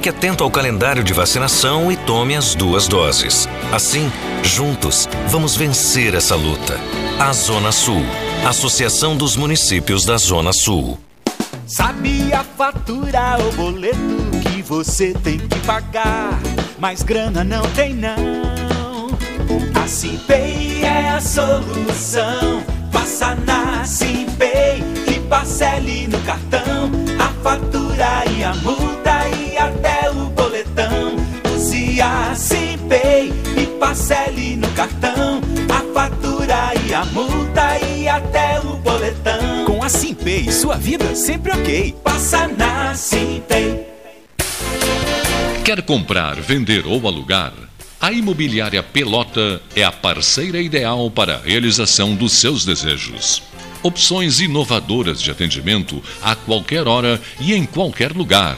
atento ao calendário de vacinação e tome as duas doses. Assim, juntos, vamos vencer essa luta. A Zona Sul. Associação dos Municípios da Zona Sul. Sabe a fatura ou boleto que você tem que pagar, mas grana não tem não. A Simpay é a solução. Passa na Simpay e parcele no cartão a fatura e a multa até o boletão. Use a Simpay e parcele no cartão a fatura e a multa e até o boletão. Com a Simpay, sua vida sempre ok. Passa na Simpay. Quer comprar, vender ou alugar? A Imobiliária Pelota é a parceira ideal para a realização dos seus desejos. Opções inovadoras de atendimento a qualquer hora e em qualquer lugar.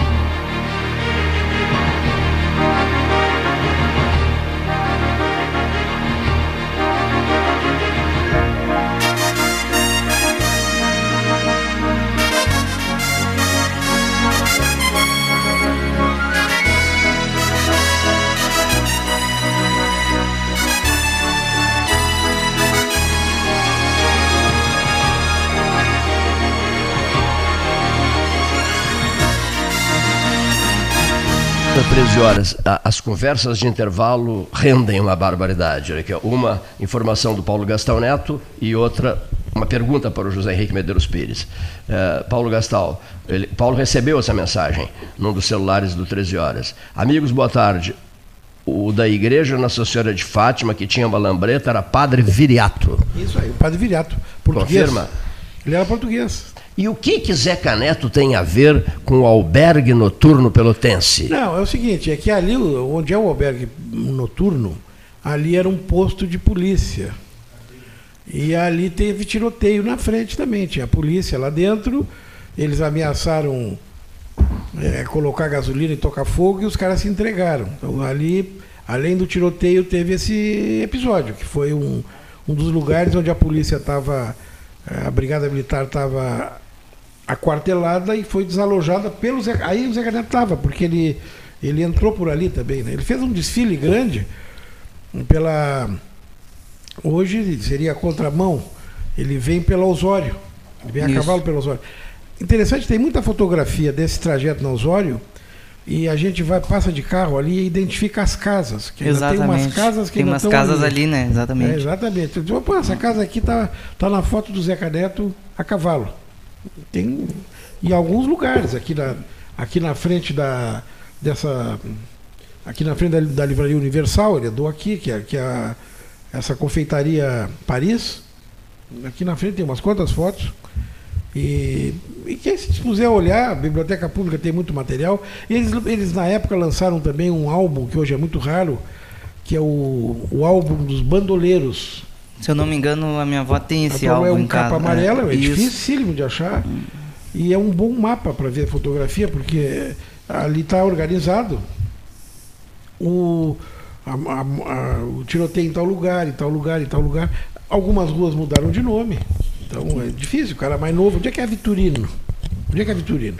13 horas, as conversas de intervalo rendem uma barbaridade. Uma informação do Paulo Gastão Neto e outra uma pergunta para o José Henrique Medeiros Pires. Uh, Paulo Gastal, ele, Paulo recebeu essa mensagem num dos celulares do 13 Horas. Amigos, boa tarde. O da igreja Nossa Senhora de Fátima, que tinha uma lambreta, era Padre Viriato. Isso aí, o Padre Viriato. Português. Confirma? Ele era português. E o que que Zé Caneto tem a ver com o albergue noturno pelotense? Não, é o seguinte, é que ali, onde é o albergue noturno, ali era um posto de polícia. E ali teve tiroteio na frente também, tinha polícia lá dentro, eles ameaçaram é, colocar gasolina e tocar fogo e os caras se entregaram. Então ali, além do tiroteio, teve esse episódio, que foi um, um dos lugares onde a polícia estava, a brigada militar estava aquartelada e foi desalojada pelo Zé. Aí o Zé Caneto estava, porque ele, ele entrou por ali também. Né? Ele fez um desfile grande pela. Hoje seria a contramão. Ele vem pela Osório. Ele vem a Isso. cavalo pela Osório. Interessante, tem muita fotografia desse trajeto na Osório. E a gente vai, passa de carro ali e identifica as casas. Que ainda tem Exatamente. umas casas que Tem umas casas ali, né? Exatamente. É, exatamente. Digo, Pô, essa casa aqui tá, tá na foto do Zé Caneto a cavalo. Tem em alguns lugares, aqui na, aqui na frente da dessa aqui na frente da, da livraria Universal, ele andou aqui, que é, que é a- essa confeitaria Paris. Aqui na frente tem umas quantas fotos. E, e quem se dispuser a olhar, a Biblioteca Pública tem muito material. E eles, eles na época lançaram também um álbum que hoje é muito raro, que é o, o álbum dos bandoleiros. Se eu não me engano, a minha avó tem esse Então, álbum é um casa. capa amarela, é, Isso. dificílimo de achar. E é um bom mapa para ver a fotografia, porque ali está organizado o, a- a- a- o tiroteio em tal lugar, em tal lugar, em tal lugar. Algumas ruas mudaram de nome. Então é difícil, o cara mais novo. Onde é que é Vitorino? Onde é que é Vitorino?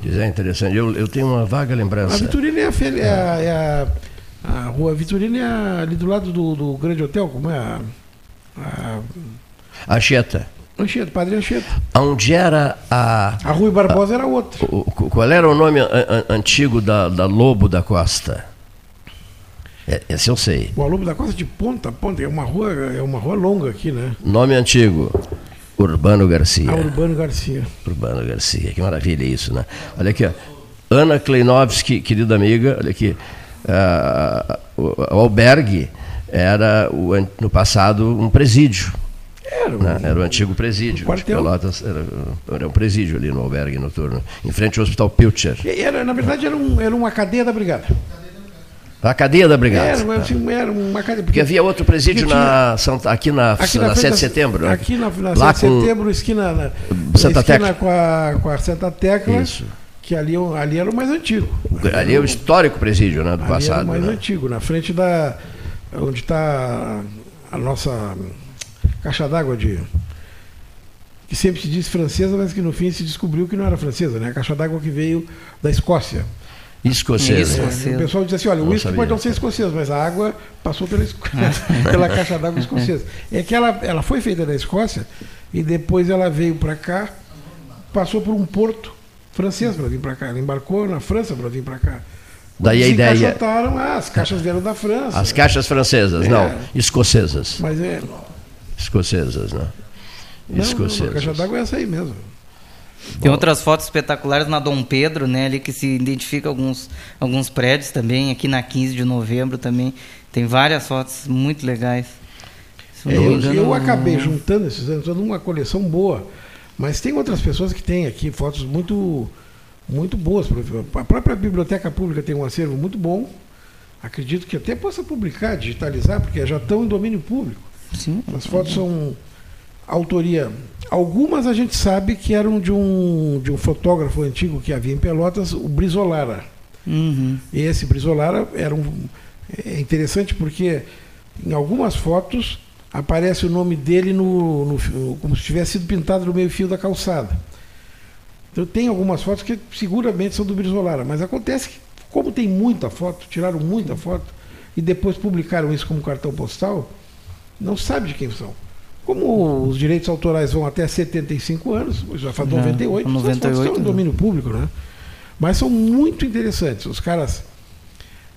Diz, é interessante. Eu, eu tenho uma vaga A lembrança. Vitorino é a, é a, é a, a rua Vitorino é a- ali do lado do, do grande hotel, como é a. a Anchieta. Anchieta, Padre Anchieta. Onde era a. A Rui Barbosa era outra. o- qual era o nome an- an- antigo da, da Lobo da Costa? É, esse eu sei. O Aluno da Costa de ponta a ponta, é uma rua, é uma rua longa aqui, né? Nome antigo. Urbano Garcia. A Urbano Garcia. Urbano Garcia, que maravilha isso, né? Olha aqui, ó. Ana Kleinovski, querida amiga, olha aqui. Ah, o, albergue era, o no passado, um presídio. Era, né? Era o antigo presídio. de. Pelotas, era, era um presídio ali no albergue noturno, em frente ao Hospital Pilcher. Era, na verdade, era, um, era uma cadeia da brigada. A cadeia da brigada. Era, uma- assim, era uma cadeia. Porque havia outro presídio porque na, Santa- aqui na, Aqui na, frente 7 de setembro. né? Aqui na, na Lá 7 de setembro, esquina, na, Santa na esquina Tecla. com a, com a Santa Tecla. Isso. Que ali, ali era o mais antigo. Ali é o histórico presídio né, do Ali era o passado. mais né? antigo, na frente da. onde está a nossa caixa d'água de. que sempre se diz francesa, mas que no fim se descobriu que não era francesa, né? A caixa d'água que veio da Escócia. Escocesa. É, o pessoal diz assim, olha, o uísque pode não ser escocês, mas a água passou pela, [laughs] pela caixa d'água escocesa. É que ela, ela foi feita na Escócia e depois ela veio para cá, passou por um porto francês para vir para cá. Ela embarcou na França para vir para cá. Daí a Quando ideia. ah, as caixas vieram da França. As caixas francesas, É. não, escocesas. Mas é. Escocesas, né? Não, não, a Escocesas. caixa d'água é essa aí mesmo. Tem outras fotos espetaculares na Dom Pedro, né? Ali que se identifica alguns, alguns prédios também. Aqui na 15 de novembro também. Tem várias fotos muito legais. É, eu, eu acabei juntando esses anos, toda uma coleção boa. Mas tem outras pessoas que têm aqui fotos muito, muito boas. A própria Biblioteca Pública tem um acervo muito bom. Acredito que até possa publicar, digitalizar, porque já estão em domínio público. Sim. As fotos são autoria. Algumas a gente sabe que eram de um, de um fotógrafo antigo que havia em Pelotas, o Brizolara. Uhum. E esse Brizolara era um. É interessante porque em algumas fotos aparece o nome dele no, no- como se tivesse sido pintado no meio-fio da calçada. Então tem algumas fotos que seguramente são do Brizolara, mas acontece que, como tem muita foto, tiraram muita foto e depois publicaram isso como cartão postal, não sabe de quem são. Como os direitos autorais vão até 75 anos, já faz Já, 98, essas fotos 98, estão em né? domínio público, né? Mas são muito interessantes. Os caras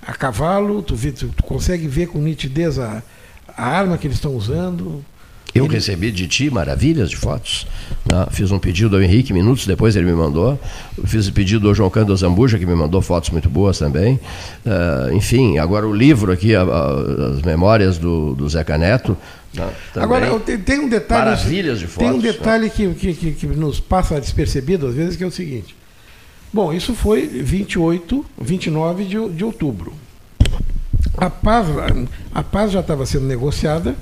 a cavalo, tu- tu consegue ver com nitidez a, a arma que eles estão usando. Eu recebi de ti maravilhas de fotos. né? Fiz um pedido ao Henrique, minutos depois ele me mandou. Fiz o pedido ao João Cândido Zambuja, que me mandou fotos muito boas também. Ah, enfim, agora o livro aqui, a- a- as memórias do, do Zeca Neto. né. Agora, tem um detalhe. Maravilhas de Tem um fotos, detalhe que, que, que, que nos passa despercebido às vezes, que é o seguinte. Bom, isso foi 28, 29 de, de outubro. A paz, a paz já estava sendo negociada.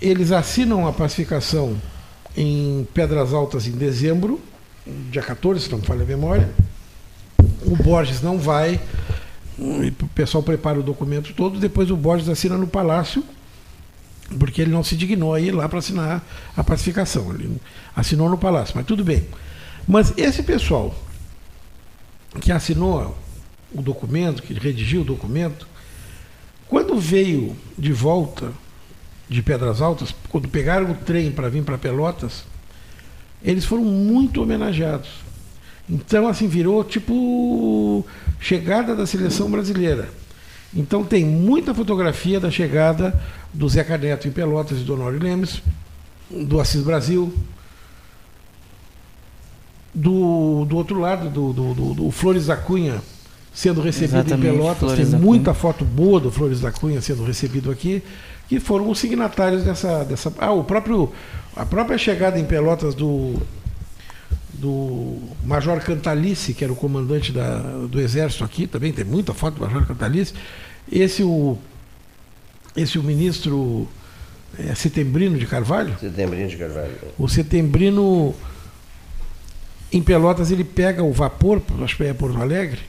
Eles assinam a pacificação em Pedras Altas em dezembro, dia 14, se não me falha a memória. O Borges não vai, o pessoal prepara o documento todo, depois o Borges assina no Palácio, porque ele não se dignou a ir lá para assinar a pacificação. Ele assinou no Palácio, mas tudo bem. Mas esse pessoal que assinou o documento, que redigiu o documento, quando veio de volta de Pedras Altas, quando pegaram o trem para vir para Pelotas, eles foram muito homenageados. Então, assim, virou tipo chegada da seleção brasileira. Então, tem muita fotografia da chegada do Zeca Neto em Pelotas e do Honório Lemes, do Assis Brasil, do, do outro lado, do, do, do- do Flores da Cunha sendo recebido Exatamente, em Pelotas. Flores Tem muita foto boa do Flores da Cunha sendo recebido aqui, que foram os signatários dessa. dessa ah, o próprio, a própria chegada em Pelotas do, do Major Cantalice, que era o comandante da, do Exército aqui, também tem muita foto do Major Cantalice. Esse o, esse o ministro é, Setembrino de Carvalho, Setembrino de Carvalho. o Setembrino, em Pelotas, ele pega o vapor, acho que é Porto Alegre,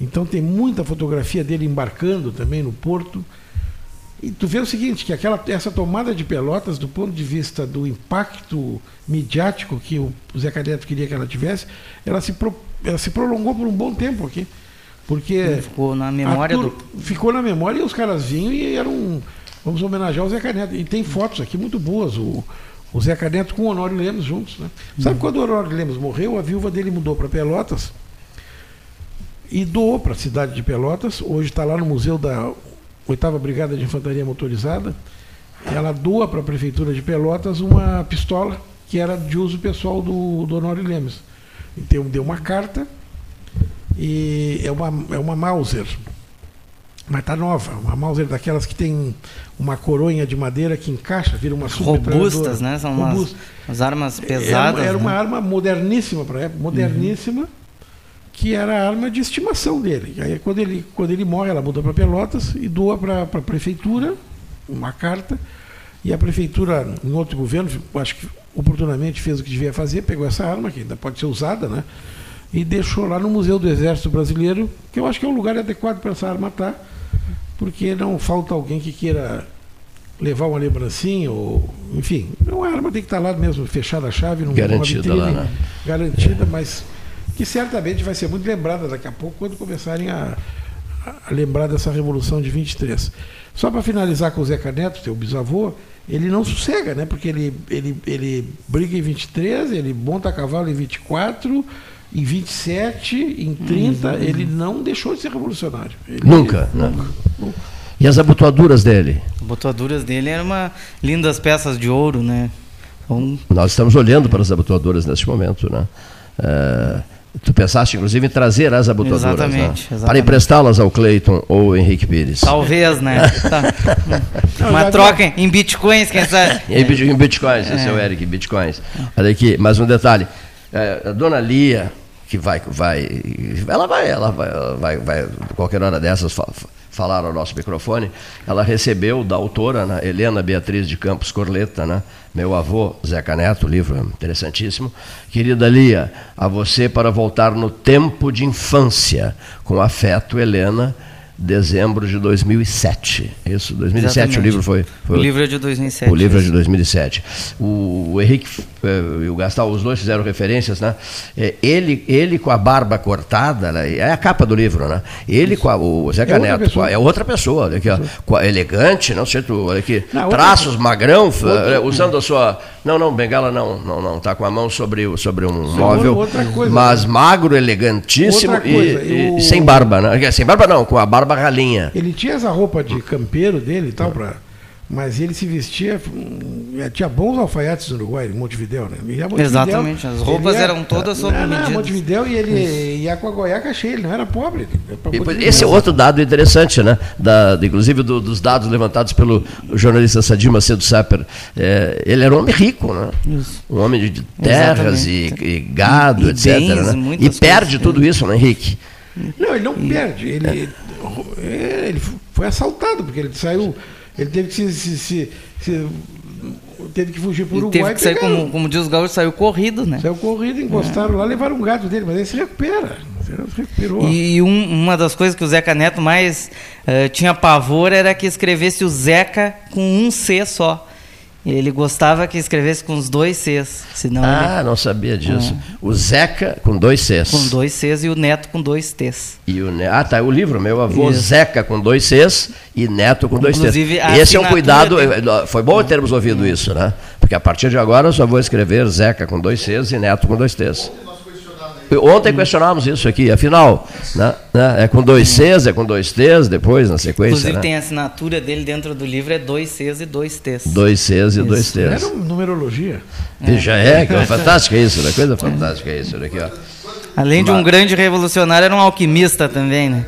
então tem muita fotografia dele embarcando também no porto. E tu vê o seguinte, que aquela, essa tomada de Pelotas, do ponto de vista do impacto midiático que o Zé Neto queria que ela tivesse, ela se, pro- ela se prolongou por um bom tempo aqui. Porque Ficou na memória do- Ficou na memória e os caras vinham e eram. Vamos homenagear o Zé Neto. E tem fotos aqui muito boas. O, o Zé Neto com o Honório Lemos juntos. Né? Sabe quando o Honório Lemos morreu, a viúva dele mudou para Pelotas e doou para a cidade de Pelotas. Hoje está lá no Museu da Oitava Brigada de Infantaria Motorizada. Ela doa para a Prefeitura de Pelotas uma pistola que era de uso pessoal do, do Honório Lemos. Então deu uma carta e é uma, é uma Mauser. Mas tá nova, uma Mauser daquelas que tem uma coronha de madeira que encaixa, vira uma Robustas, né? São umas, umas armas Era, pesadas. era uma né? arma moderníssima para a época, moderníssima, que era a arma de estimação dele. E aí quando ele, quando ele morre, ela muda para Pelotas e doa para a prefeitura uma carta. E a prefeitura, em outro governo, acho que oportunamente fez o que devia fazer, pegou essa arma, que ainda pode ser usada, né? E deixou lá no Museu do Exército Brasileiro, que eu acho que é um lugar adequado para essa arma estar, porque não falta alguém que queira levar uma lembrancinha, ou, enfim, uma arma tem que estar lá mesmo, fechada a chave, numa Garantida lá, né? garantida, mas que certamente vai ser muito lembrada daqui a pouco, quando começarem a, a lembrar dessa Revolução de 23. Só para finalizar com o Zeca Neto, teu bisavô, ele não sossega, né? Porque ele, ele, ele briga em 23, ele monta a cavalo em 24, em 27, em 30, ele não deixou de ser revolucionário. Ele- Nunca, nunca. E as abotoaduras dele? As botaduras dele eram uma lindas peças de ouro, né? Então, Nós estamos olhando para as abotoaduras neste momento, né? Eh, tu pensaste, inclusive, em trazer as abotoaduras, Exatamente, né? exatamente. Para emprestá-las ao Cleiton ou ao Henrique Pires. talvez, né? [laughs] Tá. Uma troca em bitcoins, quem sabe? [laughs] Em, bit- em bitcoins, esse é o É. Eric, bitcoins. Olha aqui, mais um detalhe. Eh, a dona Lia, que vai, vai, ela vai, ela vai, ela vai, vai qualquer hora dessas falar ao nosso microfone, ela recebeu da autora, né, Helena Beatriz de Campos Corleta, né, meu avô, Zeca Neto, livro interessantíssimo. Querida Lia, a você para voltar no tempo de infância, com afeto, Helena, dezembro de 2007. Isso, 2007 o Exatamente. livro foi, foi O livro é de 2007. o livro é de 2007. O, o Henrique eh, e o Gastal, os dois fizeram referências, né? Eh, ele, ele com a barba cortada, né? é a capa do livro, né? Ele com a, o Zeca É outra a- é outra pessoa, olha aqui, ó, com a- elegante, não sei tu, olha aqui, Não, outra- traços, magrão, f- outra- eh, usando a sua, não, não, bengala não, não, não, tá com a mão sobre, o- sobre um Sim, móvel, outra coisa. mas magro, elegantíssimo Outra e, coisa, e o- sem barba, né? Sem barba não, com a barba ralinha. Ele tinha essa roupa de campeiro dele e tal, pra, Mas ele se vestia. eh, Tinha bons alfaiates no Uruguai, em Montevidéu, né? E a Montevidéu, Exatamente, as roupas ia- eram todas sob Não, não, medida. Montevidéu e ele ia com a goiaca cheia, ele não era pobre. E, pois, Montevidéu. Esse é outro dado interessante, né? Da, inclusive do- dos dados levantados pelo jornalista Sadir Macedo Sapper. É, ele era um homem rico, né? Um homem de- terras e, e gado, E etc. bens, né? E perde coisas, tudo isso, né, Henrique? Não, ele não perde. Ele, é, ele foi assaltado, porque ele saiu. Ele teve que se. se- se- se- teve que fugir para o Uruguai. teve que sair, como, como diz os gaúchos, saiu corrido, né? Saiu corrido, encostaram lá, levaram um gato dele, mas ele se recupera. Se recuperou. E um- uma das coisas que o Zeca Neto mais eh, tinha pavor era que escrevesse o Zeca com um C só. Ele gostava que escrevesse com os dois Cs. Senão Ah, ele- não sabia disso. O Zeca com dois Cs. Com dois Cs e o Neto com dois Ts. E o Ne- ah, tá, o livro, meu avô Isso. Zeca com dois Cs e Neto com dois Inclusive, a Esse é um cuidado, dele- eh, foi bom termos ouvido isso, né? Porque a partir de agora eu só vou escrever Zeca com dois Cs e Neto com dois Ts. Ontem questionávamos isso aqui, afinal, né, né, é com dois Cs, é com dois T's, depois na sequência, Inclusive né? tem a assinatura dele dentro do livro, é dois Cs e dois Ts. Dois Cs e dois. T's. Era numerologia. E já é, que é fantástico isso, né? Coisa fantástica isso aqui, ó. Além de um Mas- grande revolucionário, era um alquimista também, né?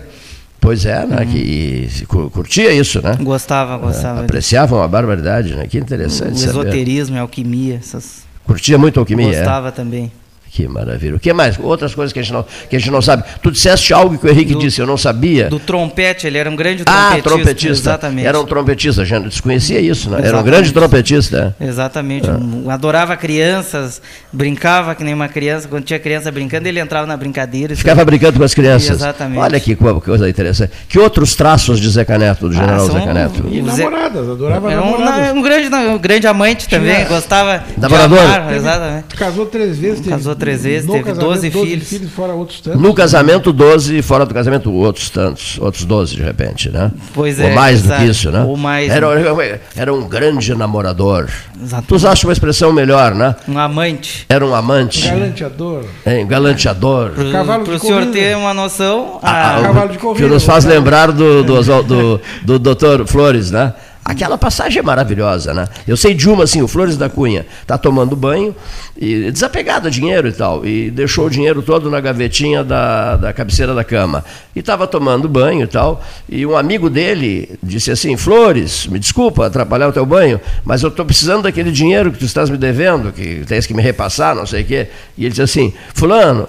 Pois é, né? Que se cu- curtia isso, né? Gostava, gostava. Apreciava uma barbaridade, né? Que o interessante saber. esoterismo, a alquimia, essas... Curtia muito alquimia, é? Gostava também. Que maravilha. O que mais? Outras coisas que a gente não, que a gente não sabe. Tu disseste algo que o Henrique disse, eu não sabia. Do trompete, ele era um grande ah, trompetista. trompetista. Exatamente. Era um trompetista, a gente desconhecia isso, né? Era um Exatamente. grande trompetista. Exatamente. Ah. Adorava crianças, brincava que nem uma criança. Quando tinha criança brincando, ele entrava na brincadeira. Ficava brincando com as crianças. Exatamente. Olha que co- coisa interessante. Que outros traços de Zeca Neto, do general são- Zeca Neto? E namoradas, adorava Era um, namoradas. um grande, um grande amante também, Tinha- gostava Namorador? de amar. Exatamente. Casou três vezes. Casou três vezes, no teve casamento, 12 filhos. fora outros tantos. No casamento, 12, e fora do casamento, outros tantos, outros 12 de repente, né? Pois Ou é, mais do exato. que isso, né? Ou mais, Era, era um grande namorador. Exatamente. Tu usaste uma expressão melhor, né? Um amante. Era um amante. Galanteador. É, um galanteador. De pro senhor corrida. ter uma noção, Ah, a- o- cavalo de que corrida, nos faz lembrar do, do, do, do doutor Flores, né? Aquela passagem é maravilhosa, né? Eu sei de uma, assim, o Flores da Cunha tá tomando banho, e desapegado a dinheiro e tal, e deixou o dinheiro todo na gavetinha da, da cabeceira da cama. E estava tomando banho e tal, e um amigo dele disse assim, Flores, me desculpa atrapalhar o teu banho, mas eu estou precisando daquele dinheiro que tu estás me devendo, que tens que me repassar, não sei o quê. E ele disse assim, fulano,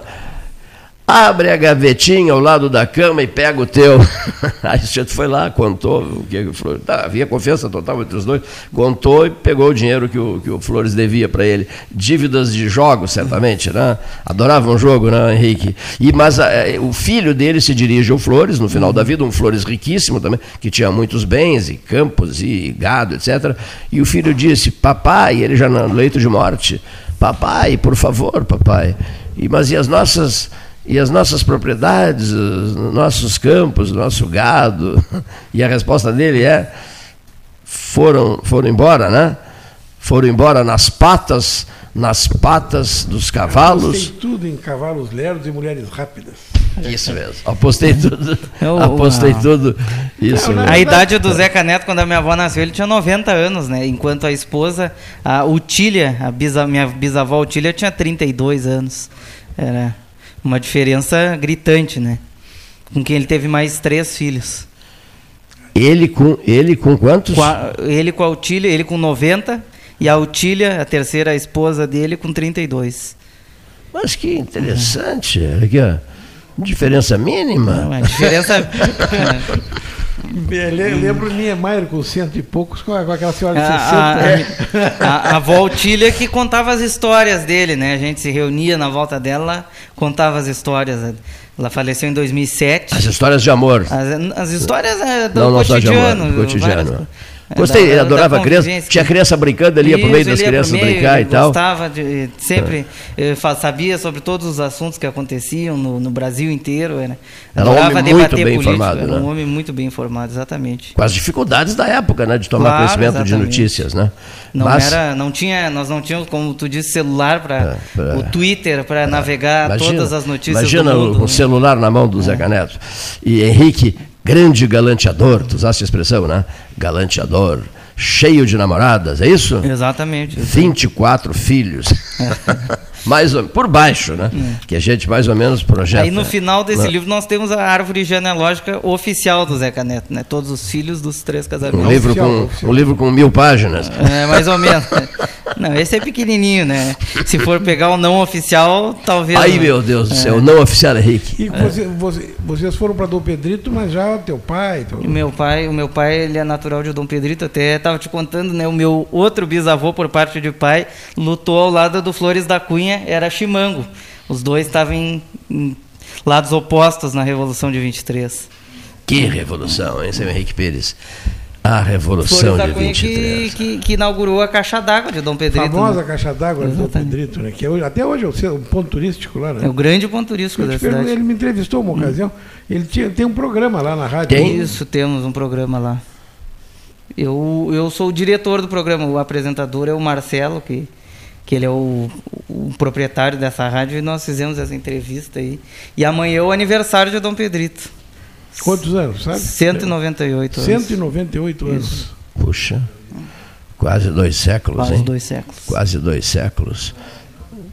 Abre a gavetinha ao lado da cama e pega o teu. [laughs] Aí o sujeito foi lá, contou o que o Flores. Tá, havia confiança total entre os dois, contou e pegou o dinheiro que o, que o Flores devia para ele. Dívidas de jogos, certamente, né? Adorava um jogo, né, Henrique? E, mas eh, o filho dele se dirige ao Flores, no final da vida, um Flores riquíssimo também, que tinha muitos bens, e campos, e gado, etc. E o filho disse: Papai, ele já no leito de morte, Papai, por favor, papai. E, mas e as nossas e as nossas propriedades, os nossos campos, nosso gado. [laughs] E a resposta dele é: foram, foram embora, né? Foram embora nas patas, nas patas dos cavalos. Tem tudo em cavalos lerdos e mulheres rápidas. Isso mesmo. Apostei tudo. Eu- Apostei a- tudo. Isso mesmo. A idade do Zeca Neto, quando a minha avó nasceu, ele tinha 90 anos, né? Enquanto a esposa, a Utília, a bisa, minha bisavó Utília, tinha 32 anos. Era uma diferença gritante, né? Com quem ele teve mais três filhos. Ele com, ele com quantos? Com a- ele com a Utília, ele com 90, e a Utília, a terceira esposa dele, com 32. Mas que interessante. Olha Aqui, ó. Diferença mínima. Uma diferença. [laughs] Eu le- lembro Niemeyer com cento e poucos, com aquela senhora de A, 60. a, a, a avó Otília que contava as histórias dele, né? A gente se reunia na volta dela, contava as histórias. Ela faleceu em 2007. As histórias de amor. As, as histórias é, do Não, não só de cotidiano. amor, do cotidiano. várias- Gostei, da- adorava da criança. Tinha criança brincando, ele ia pro meio Isso, das crianças meio, brincar e tal. Gostava de, sempre eh, fa- sabia sobre todos os assuntos que aconteciam no, no Brasil inteiro. Era, Era um homem muito bem informado, Era né? um homem muito bem informado, exatamente. Com as dificuldades da época, né? De tomar Claro, conhecimento de exatamente. notícias, né? Não Mas- era, não tinha, nós não tínhamos, como tu disse, celular para É, pra- o Twitter para navegar Imagina- todas as notícias Imagina do mundo. o, né? o celular na mão do Zeca Neto. E Henrique, grande galanteador, tu usaste a expressão, né? Galanteador. cheio de namoradas, é isso? Exatamente. 24 filhos. [laughs] mais ou, por baixo, né? Que a gente mais ou menos projeta. Aí no final desse né? livro nós temos a árvore genealógica oficial do Zeca Neto, né? Todos os filhos dos três casamentos. Um livro, com, um livro com mil páginas. É, mais ou menos. [laughs] Não, esse é pequenininho, né? Se for pegar o não oficial, talvez. Ai, não. meu Deus do É. céu, não oficial Henrique. E você- você- vocês foram para Dom Pedrito, mas já teu pai. Teu... Meu pai, o meu pai, ele é natural de Dom Pedrito, até estava te contando, né? O meu outro bisavô por parte de pai lutou ao lado do Flores da Cunha, era Chimango. Os dois estavam em, em lados opostos na Revolução de 23. Que revolução, hein, seu Henrique Pires? A revolução de Cunha 23. que, que, que inaugurou a caixa d'água de Dom Pedrito. famosa né? caixa d'água de Dom Pedrito, né? Que é hoje- até hoje é um ponto turístico lá, né? É o grande ponto turístico da cidade. ele me entrevistou uma ocasião. Ele tinha, tem um programa lá na rádio. Isso, temos um programa lá. Eu, eu sou o diretor do programa, o apresentador é o Marcelo, que, que ele é o, o proprietário dessa rádio, e nós fizemos essa entrevista aí. E amanhã é o aniversário de Dom Pedrito. Quantos anos, sabe? 198 anos. 198 anos. Puxa, quase dois séculos, Quase hein? dois séculos. Quase dois séculos.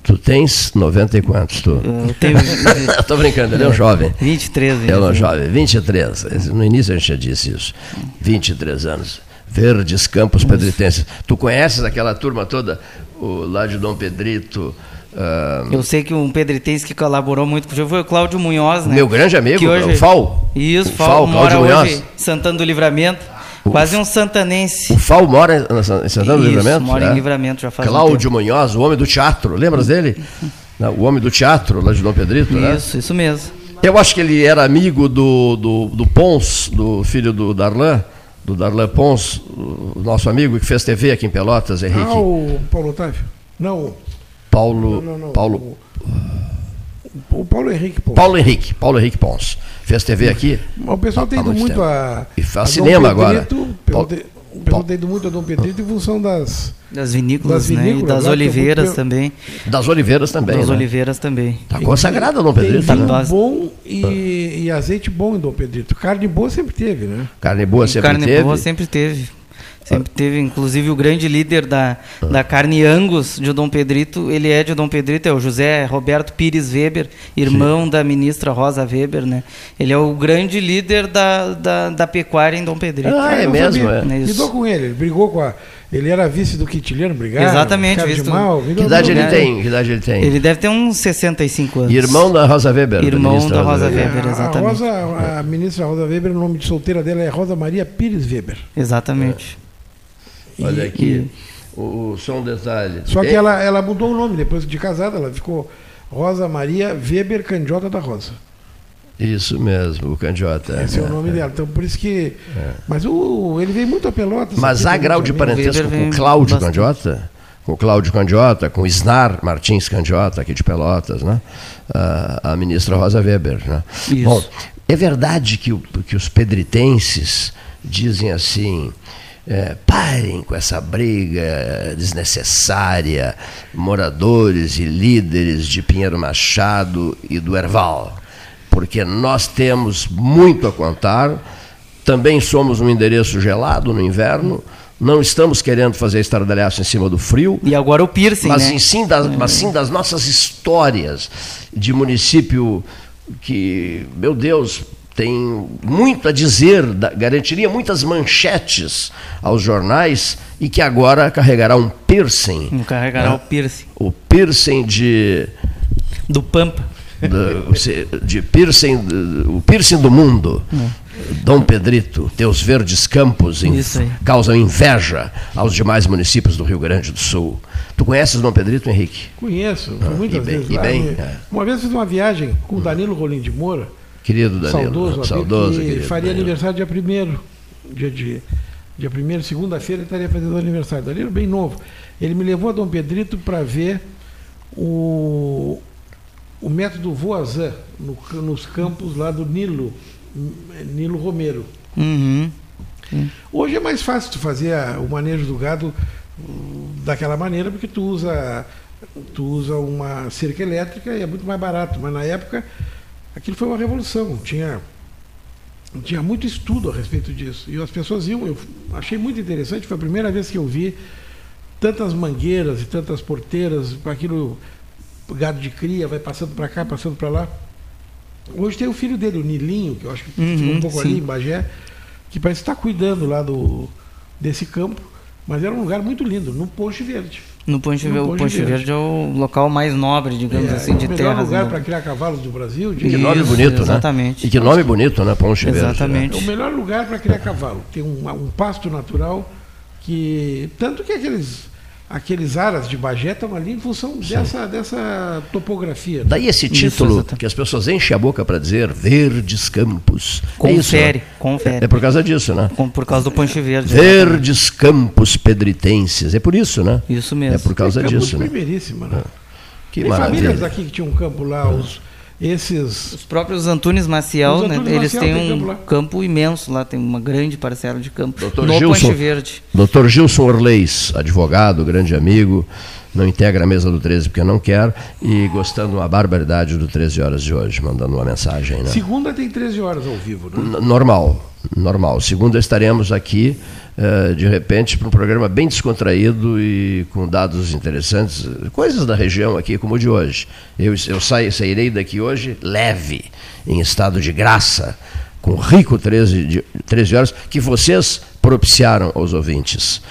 Tu tens 90 e quantos, tu? Eu [laughs] tenho. Tô brincando, ele é um jovem. 23, Ele é um 23. jovem, 23. No início a gente já disse isso. 23 anos. Verdes Campos Pedritenses. Tu conheces aquela turma toda, o, lá de Dom Pedrito? ah, Eu sei que um pedritense que colaborou muito com o jogo foi o Cláudio Munhoz, né? Meu grande amigo, que hoje, o Fal. Isso, O Fal, Fal, mora Cláudio hoje Munhoz. Santana do Livramento. Quase um santanense. O Fal mora em Santana do Isso, Livramento? mora em É. Livramento já faz um Cláudio Munhoz, o homem do teatro, lembras dele? [laughs] O homem do teatro, lá de Dom Pedrito, né? Isso, isso mesmo. Eu acho que ele era amigo do, do, do Pons, do filho do Darlan, do Darlan Pons, o nosso amigo que fez TV aqui em Pelotas, Henrique. Ah, o Paulo Otávio? Não, Paulo, não, não, Paulo, o Paulo Henrique. Pô. Paulo Henrique, Paulo Henrique Pons. Fez TV aqui. O pessoal tem ido muito tempo. a. E faz a cinema Dom agora. Pedrito, de- Tem ido muito a Dom Pedrito em função das. Das vinícolas, das né? E vinícolas das lá, oliveiras também. Das oliveiras também. Das né? oliveiras também. Tá consagrado Dom Tem Pedrito, vinho né? bom e, e azeite bom em Dom Pedrito. Carne boa sempre teve, né? Carne boa sempre carne teve. boa sempre teve. Sempre teve, inclusive o grande líder da, da carne Angus de Dom Pedrito, ele é de Dom Pedrito, é o José Roberto Pires Weber, irmão da ministra Rosa Weber, né? Ele é o grande líder da, da, da pecuária em Dom Pedrito. Ah, é Eu mesmo, é. Né. Lidou com ele, ele brigou com a. Ele era vice do Quintiliano, brigaram. Exatamente, de do- mal. Que idade ele tem? Que idade ele tem? Ele deve ter uns 65 anos. Irmão da Rosa Weber. Irmão ministra da Rosa Weber. Weber, A exatamente. Rosa, a ministra Rosa Weber, o nome de solteira dela é Rosa Maria Pires Weber. Exatamente. Olha E- aqui. O, o- só um detalhe. Só que ela, ela mudou o nome depois de casada, ela ficou Rosa Maria Weber Candiota da Rosa. Isso mesmo, o Candiota. Esse é, o é, nome é. dela. Então por isso que. Mas o, ele veio muito a Pelotas. Mas há grau de parentesco com Cláudio bastante. Candiota? Com o Cláudio Candiota, com o Snar Martins Candiota, aqui de Pelotas, né? a, a ministra Rosa Weber. Né? Isso. Bom, é verdade que, o- que os pedritenses dizem assim. É, parem com essa briga desnecessária, moradores e líderes de Pinheiro Machado e do Erval, porque nós temos muito a contar, também somos um endereço gelado no inverno, não estamos querendo fazer estardalhaço em cima do frio, E agora o piercing, mas, né? em sim das, mas sim das nossas histórias de município que, meu Deus, tem muito a dizer, garantiria muitas manchetes aos jornais e que agora carregará um piercing. Não carregará né? o piercing. O piercing de. Do Pampa. do- de piercing, do- o piercing do mundo. Dom Pedrito, teus verdes campos in- causam inveja aos demais municípios do Rio Grande do Sul. Tu conheces Dom Pedrito, Henrique? Conheço, Ah, muitas e bem, vezes. e bem, é. Uma vez fiz uma viagem com o Danilo Rolim de Moura, Querido Danilo. saudoso, saudoso que querido faria Danilo. aniversário dia 1 dia de dia 1 segunda-feira, ele estaria fazendo aniversário. Danilo bem novo. Ele me levou a Dom Pedrito para ver o, o método Voazan no nos campos lá do Nilo, Nilo Romero. Uhum. Hoje é mais fácil tu fazer a- o manejo do gado daquela maneira, porque tu usa, tu usa uma cerca elétrica e é muito mais barato. Mas na época aquilo foi uma revolução. Tinha tinha muito estudo a respeito disso. E as pessoas iam, eu achei muito interessante, foi a primeira vez que eu vi tantas mangueiras e tantas porteiras, com aquilo gado de cria, vai passando para cá, passando para lá. Hoje tem o filho dele, o Nilinho, que eu acho que Uhum, ficou um pouco sim. ali em Bagé, que parece estar cuidando lá do, desse campo, mas era um lugar muito lindo, no Ponche Verde. No Ponche, No Verde, o Ponche Ponche Verde. É o local mais nobre, digamos É, assim, de o melhor lugar né? para criar cavalos do Brasil. E que nome Isso, bonito, exatamente. né? E que nome bonito, né? Ponche Verde. né? Exatamente. É o melhor lugar para criar cavalo. Tem um, um pasto natural que. Tanto que aqueles, aqueles aras de Bagé estão ali em função dessa, dessa topografia. né? Daí esse título que as pessoas enchem a boca para dizer Verdes Campos. É isso, Confere, né? confere. É, é por causa disso, né? Por causa do Ponche Verde. Verdes Campos Pedritenses. É por isso, né? Isso mesmo. É por causa Tem campo disso, né? primeiríssima, né? Que Tem maravilha. famílias daqui que tinham um campo lá, os, esses. Os próprios Antunes Maciel, né, Antunes eles Maciel têm um campo campo imenso lá, tem uma grande parcela de campo. Dr. no Gilson, Ponche Verde. Dr. Gilson Orleis, advogado, grande amigo, não integra a mesa do 13 porque não quer e gostando uma barbaridade do 13 horas de hoje, mandando uma mensagem, né? Segunda tem 13 horas ao vivo, né? Normal, normal. Segunda estaremos aqui, eh, de repente, para um programa bem descontraído e com dados interessantes, coisas da região aqui, como o de hoje. Eu, eu saio, sairei daqui hoje leve, em estado de graça, com rico 13, de, 13 horas, que vocês propiciaram aos ouvintes.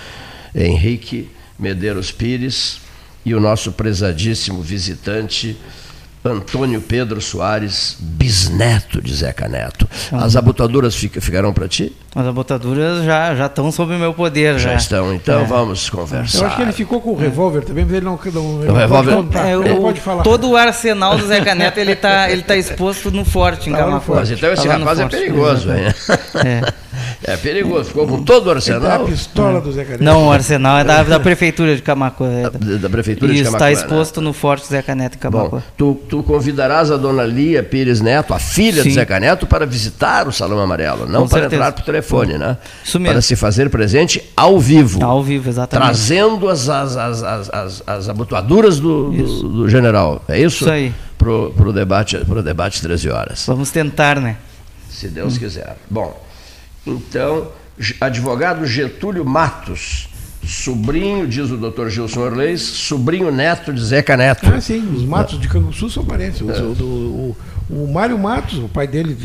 Henrique Medeiros Pires e o nosso prezadíssimo visitante Antônio Pedro Soares, bisneto de Zeca Neto. As abotaduras fica- ficarão para ti? As abotaduras já, já estão sob o meu poder. Já Já, estão, então É. vamos conversar. Eu acho que ele ficou com o revólver também, mas ele não, não, ele O não revólver- pode contar. É, ele o- pode falar. Todo o arsenal do Zeca Neto ele está ele tá exposto no forte em Tá. Mas então esse Tá rapaz é perigoso, hein? exatamente. [laughs] É perigoso, ficou com todo o Ele tem a arsenal pistola do Zé Caneta. Não, o arsenal é da, da prefeitura de Camacuã. é da- da, prefeitura Isso, de está Camacuã. né? exposto no forte Zeca Neto em Camacuã. Bom, tu, tu convidarás a dona Lia Pires Neto, a filha Sim. do Zeca Neto, para visitar o Salão Amarelo, não Com para certeza. entrar por telefone, né? Isso mesmo. Para se fazer presente ao vivo. Ao vivo, exatamente. Trazendo as, as, as, as, as, as abotoaduras do, do, do general. É isso? Isso aí. Pro, pro, debate, pro debate 13 horas. Vamos tentar, né? Se Deus quiser. Bom, então, advogado Getúlio Matos, sobrinho, diz o doutor Gilson Orleis, sobrinho neto de Zeca Neto. Ah, sim, os Matos de Canguçu são parentes. O, o, o, o Mário Matos, o pai dele.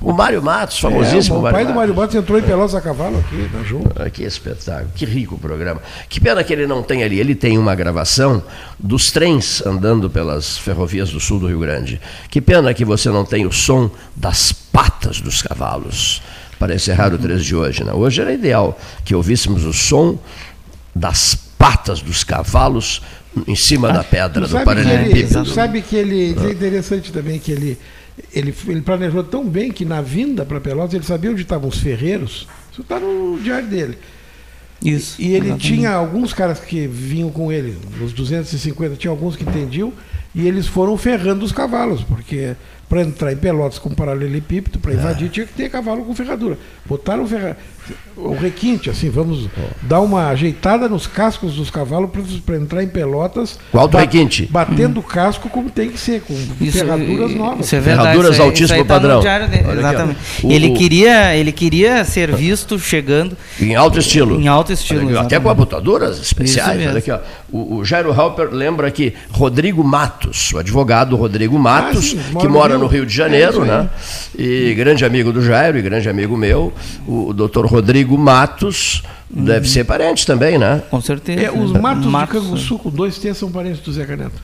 O Mário Matos, famosíssimo É, o Mário pai do Matos. Mário Matos entrou em Pelotas a cavalo aqui, na Ju. Ah, Que espetáculo, que rico o programa. Que pena que ele não tem ali. Ele tem uma gravação dos trens andando pelas ferrovias do sul do Rio Grande. Que pena que você não tem o som das patas dos cavalos para encerrar o 3 de hoje. Né? Hoje era ideal que ouvíssemos o som das patas dos cavalos em cima da pedra do Paralelepípedo. sabe que ele. É interessante também que ele, ele, ele planejou tão bem que na vinda para Pelotas ele sabia onde estavam os ferreiros. Isso está no diário dele. Isso. E ele exatamente. tinha alguns caras que vinham com ele, os 250, tinha alguns que entendiam, e eles foram ferrando os cavalos, porque para entrar em Pelotas com paralelepípedo, para invadir, tinha que ter cavalo com ferradura. Botaram ferra... o requinte, assim, vamos dar uma ajeitada nos cascos dos cavalos para entrar em Pelotas. Com alto ba- requinte. Batendo o casco como tem que ser, com Isso, ferraduras novas. Isso é verdade. Ferraduras isso aí- altíssimo isso aí tá padrão. dele, aqui, exatamente. O- ele, o- queria, ele queria ser visto chegando Em alto estilo. em alto estilo. Aqui, até com abotaduras especiais. Olha aqui, ó. O, o Jairo Halper lembra aqui Rodrigo Matos, o advogado Rodrigo Matos, sim, que mora no Rio. de É Janeiro, aí. né? E grande amigo do Jairo e grande amigo meu, o doutor Rodrigo Matos, deve ser parente também, né? Com certeza. É, os matos, Matos, de Canguçu com dois T são parentes do Zé Caneto.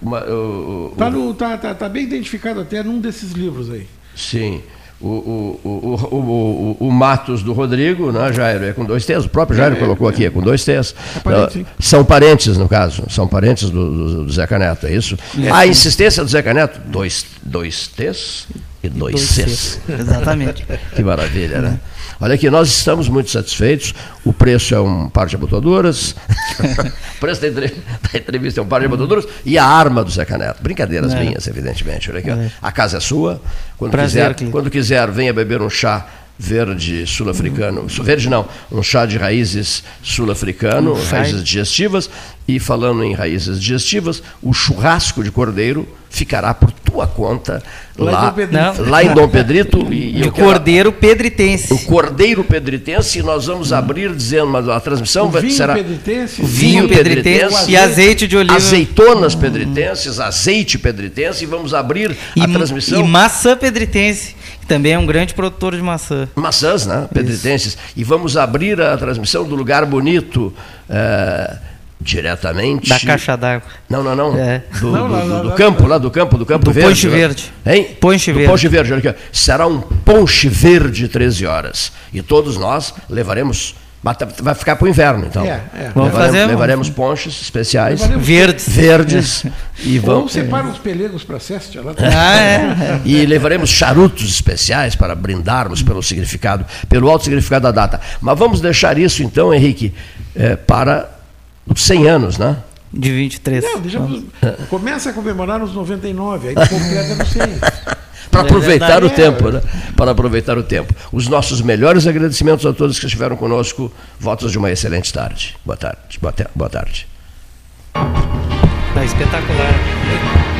Uma- o- o- Tá, no, tá, tá, tá bem identificado até num desses livros aí. Sim. O, o, o, o, o, o- Matos do Rodrigo, né, Jairo, é com dois T's. O próprio Jairo colocou aqui, é com dois T's. parente, sim. São parentes, no caso. São parentes do, do, do Zeca Neto, é isso? A insistência do Zeca Neto, dois, dois T's e dois, dois C's. Cs. Exatamente. [laughs] Que maravilha, né? Olha aqui, nós estamos muito satisfeitos. O preço é um par de abotoaduras. [laughs] o preço da, entre- da entrevista é um par de abotoaduras. E a arma do Zeca Neto. Brincadeiras É. minhas, evidentemente. Olha aqui. É. A casa é sua. Quando, Prazer, quiser, quando quiser, venha beber um chá verde sul-africano. Verde não, um chá de raízes sul-africano, Um chá- raízes digestivas. E falando em raízes digestivas, o churrasco de cordeiro ficará por tua conta Lá em lá, Dom Pedrito. lá em Dom Pedrito. E, e De eu quero- Cordeiro Pedritense. o Cordeiro Pedritense, e nós vamos abrir dizendo, mas a transmissão O vai, vinho será pedritense. o vinho pedritense pedritense e azeite de oliva. azeitonas pedritenses, azeite pedritense, e vamos abrir E, a transmissão. e maçã pedritense, que também é um grande produtor de maçã. maçãs, né? Pedritenses. E vamos abrir a transmissão do lugar bonito eh, diretamente. Da caixa d'água. Não, não, não. É. Do, Não, do- do- não, do não. campo, lá do campo, do campo Do verde. Ponche lá. Verde. Hein? Ponche Do Verde. Ponche Verde, olha aqui. Será um ponche verde 13 horas. E todos nós levaremos. tá- Vai ficar para o inverno, então. É, é. Vamos levaremos, fazer levaremos ponches especiais, Levaremos- Verdes. verdes, e Ou vamos. separa uns pelegos para lá. Ah, é. E levaremos charutos especiais para brindarmos pelo significado, pelo alto significado da data. Mas vamos deixar isso então, Henrique, eh, para os 100 anos, né? De 23. Não, deixa, [laughs] começa a comemorar nos 99, aí completa no 100. Para É aproveitar o verdade. tempo, né? Para aproveitar o tempo. Os nossos melhores agradecimentos a todos que estiveram conosco. Votos de uma excelente tarde. Boa tarde. Boa, boa tarde. Tá espetacular.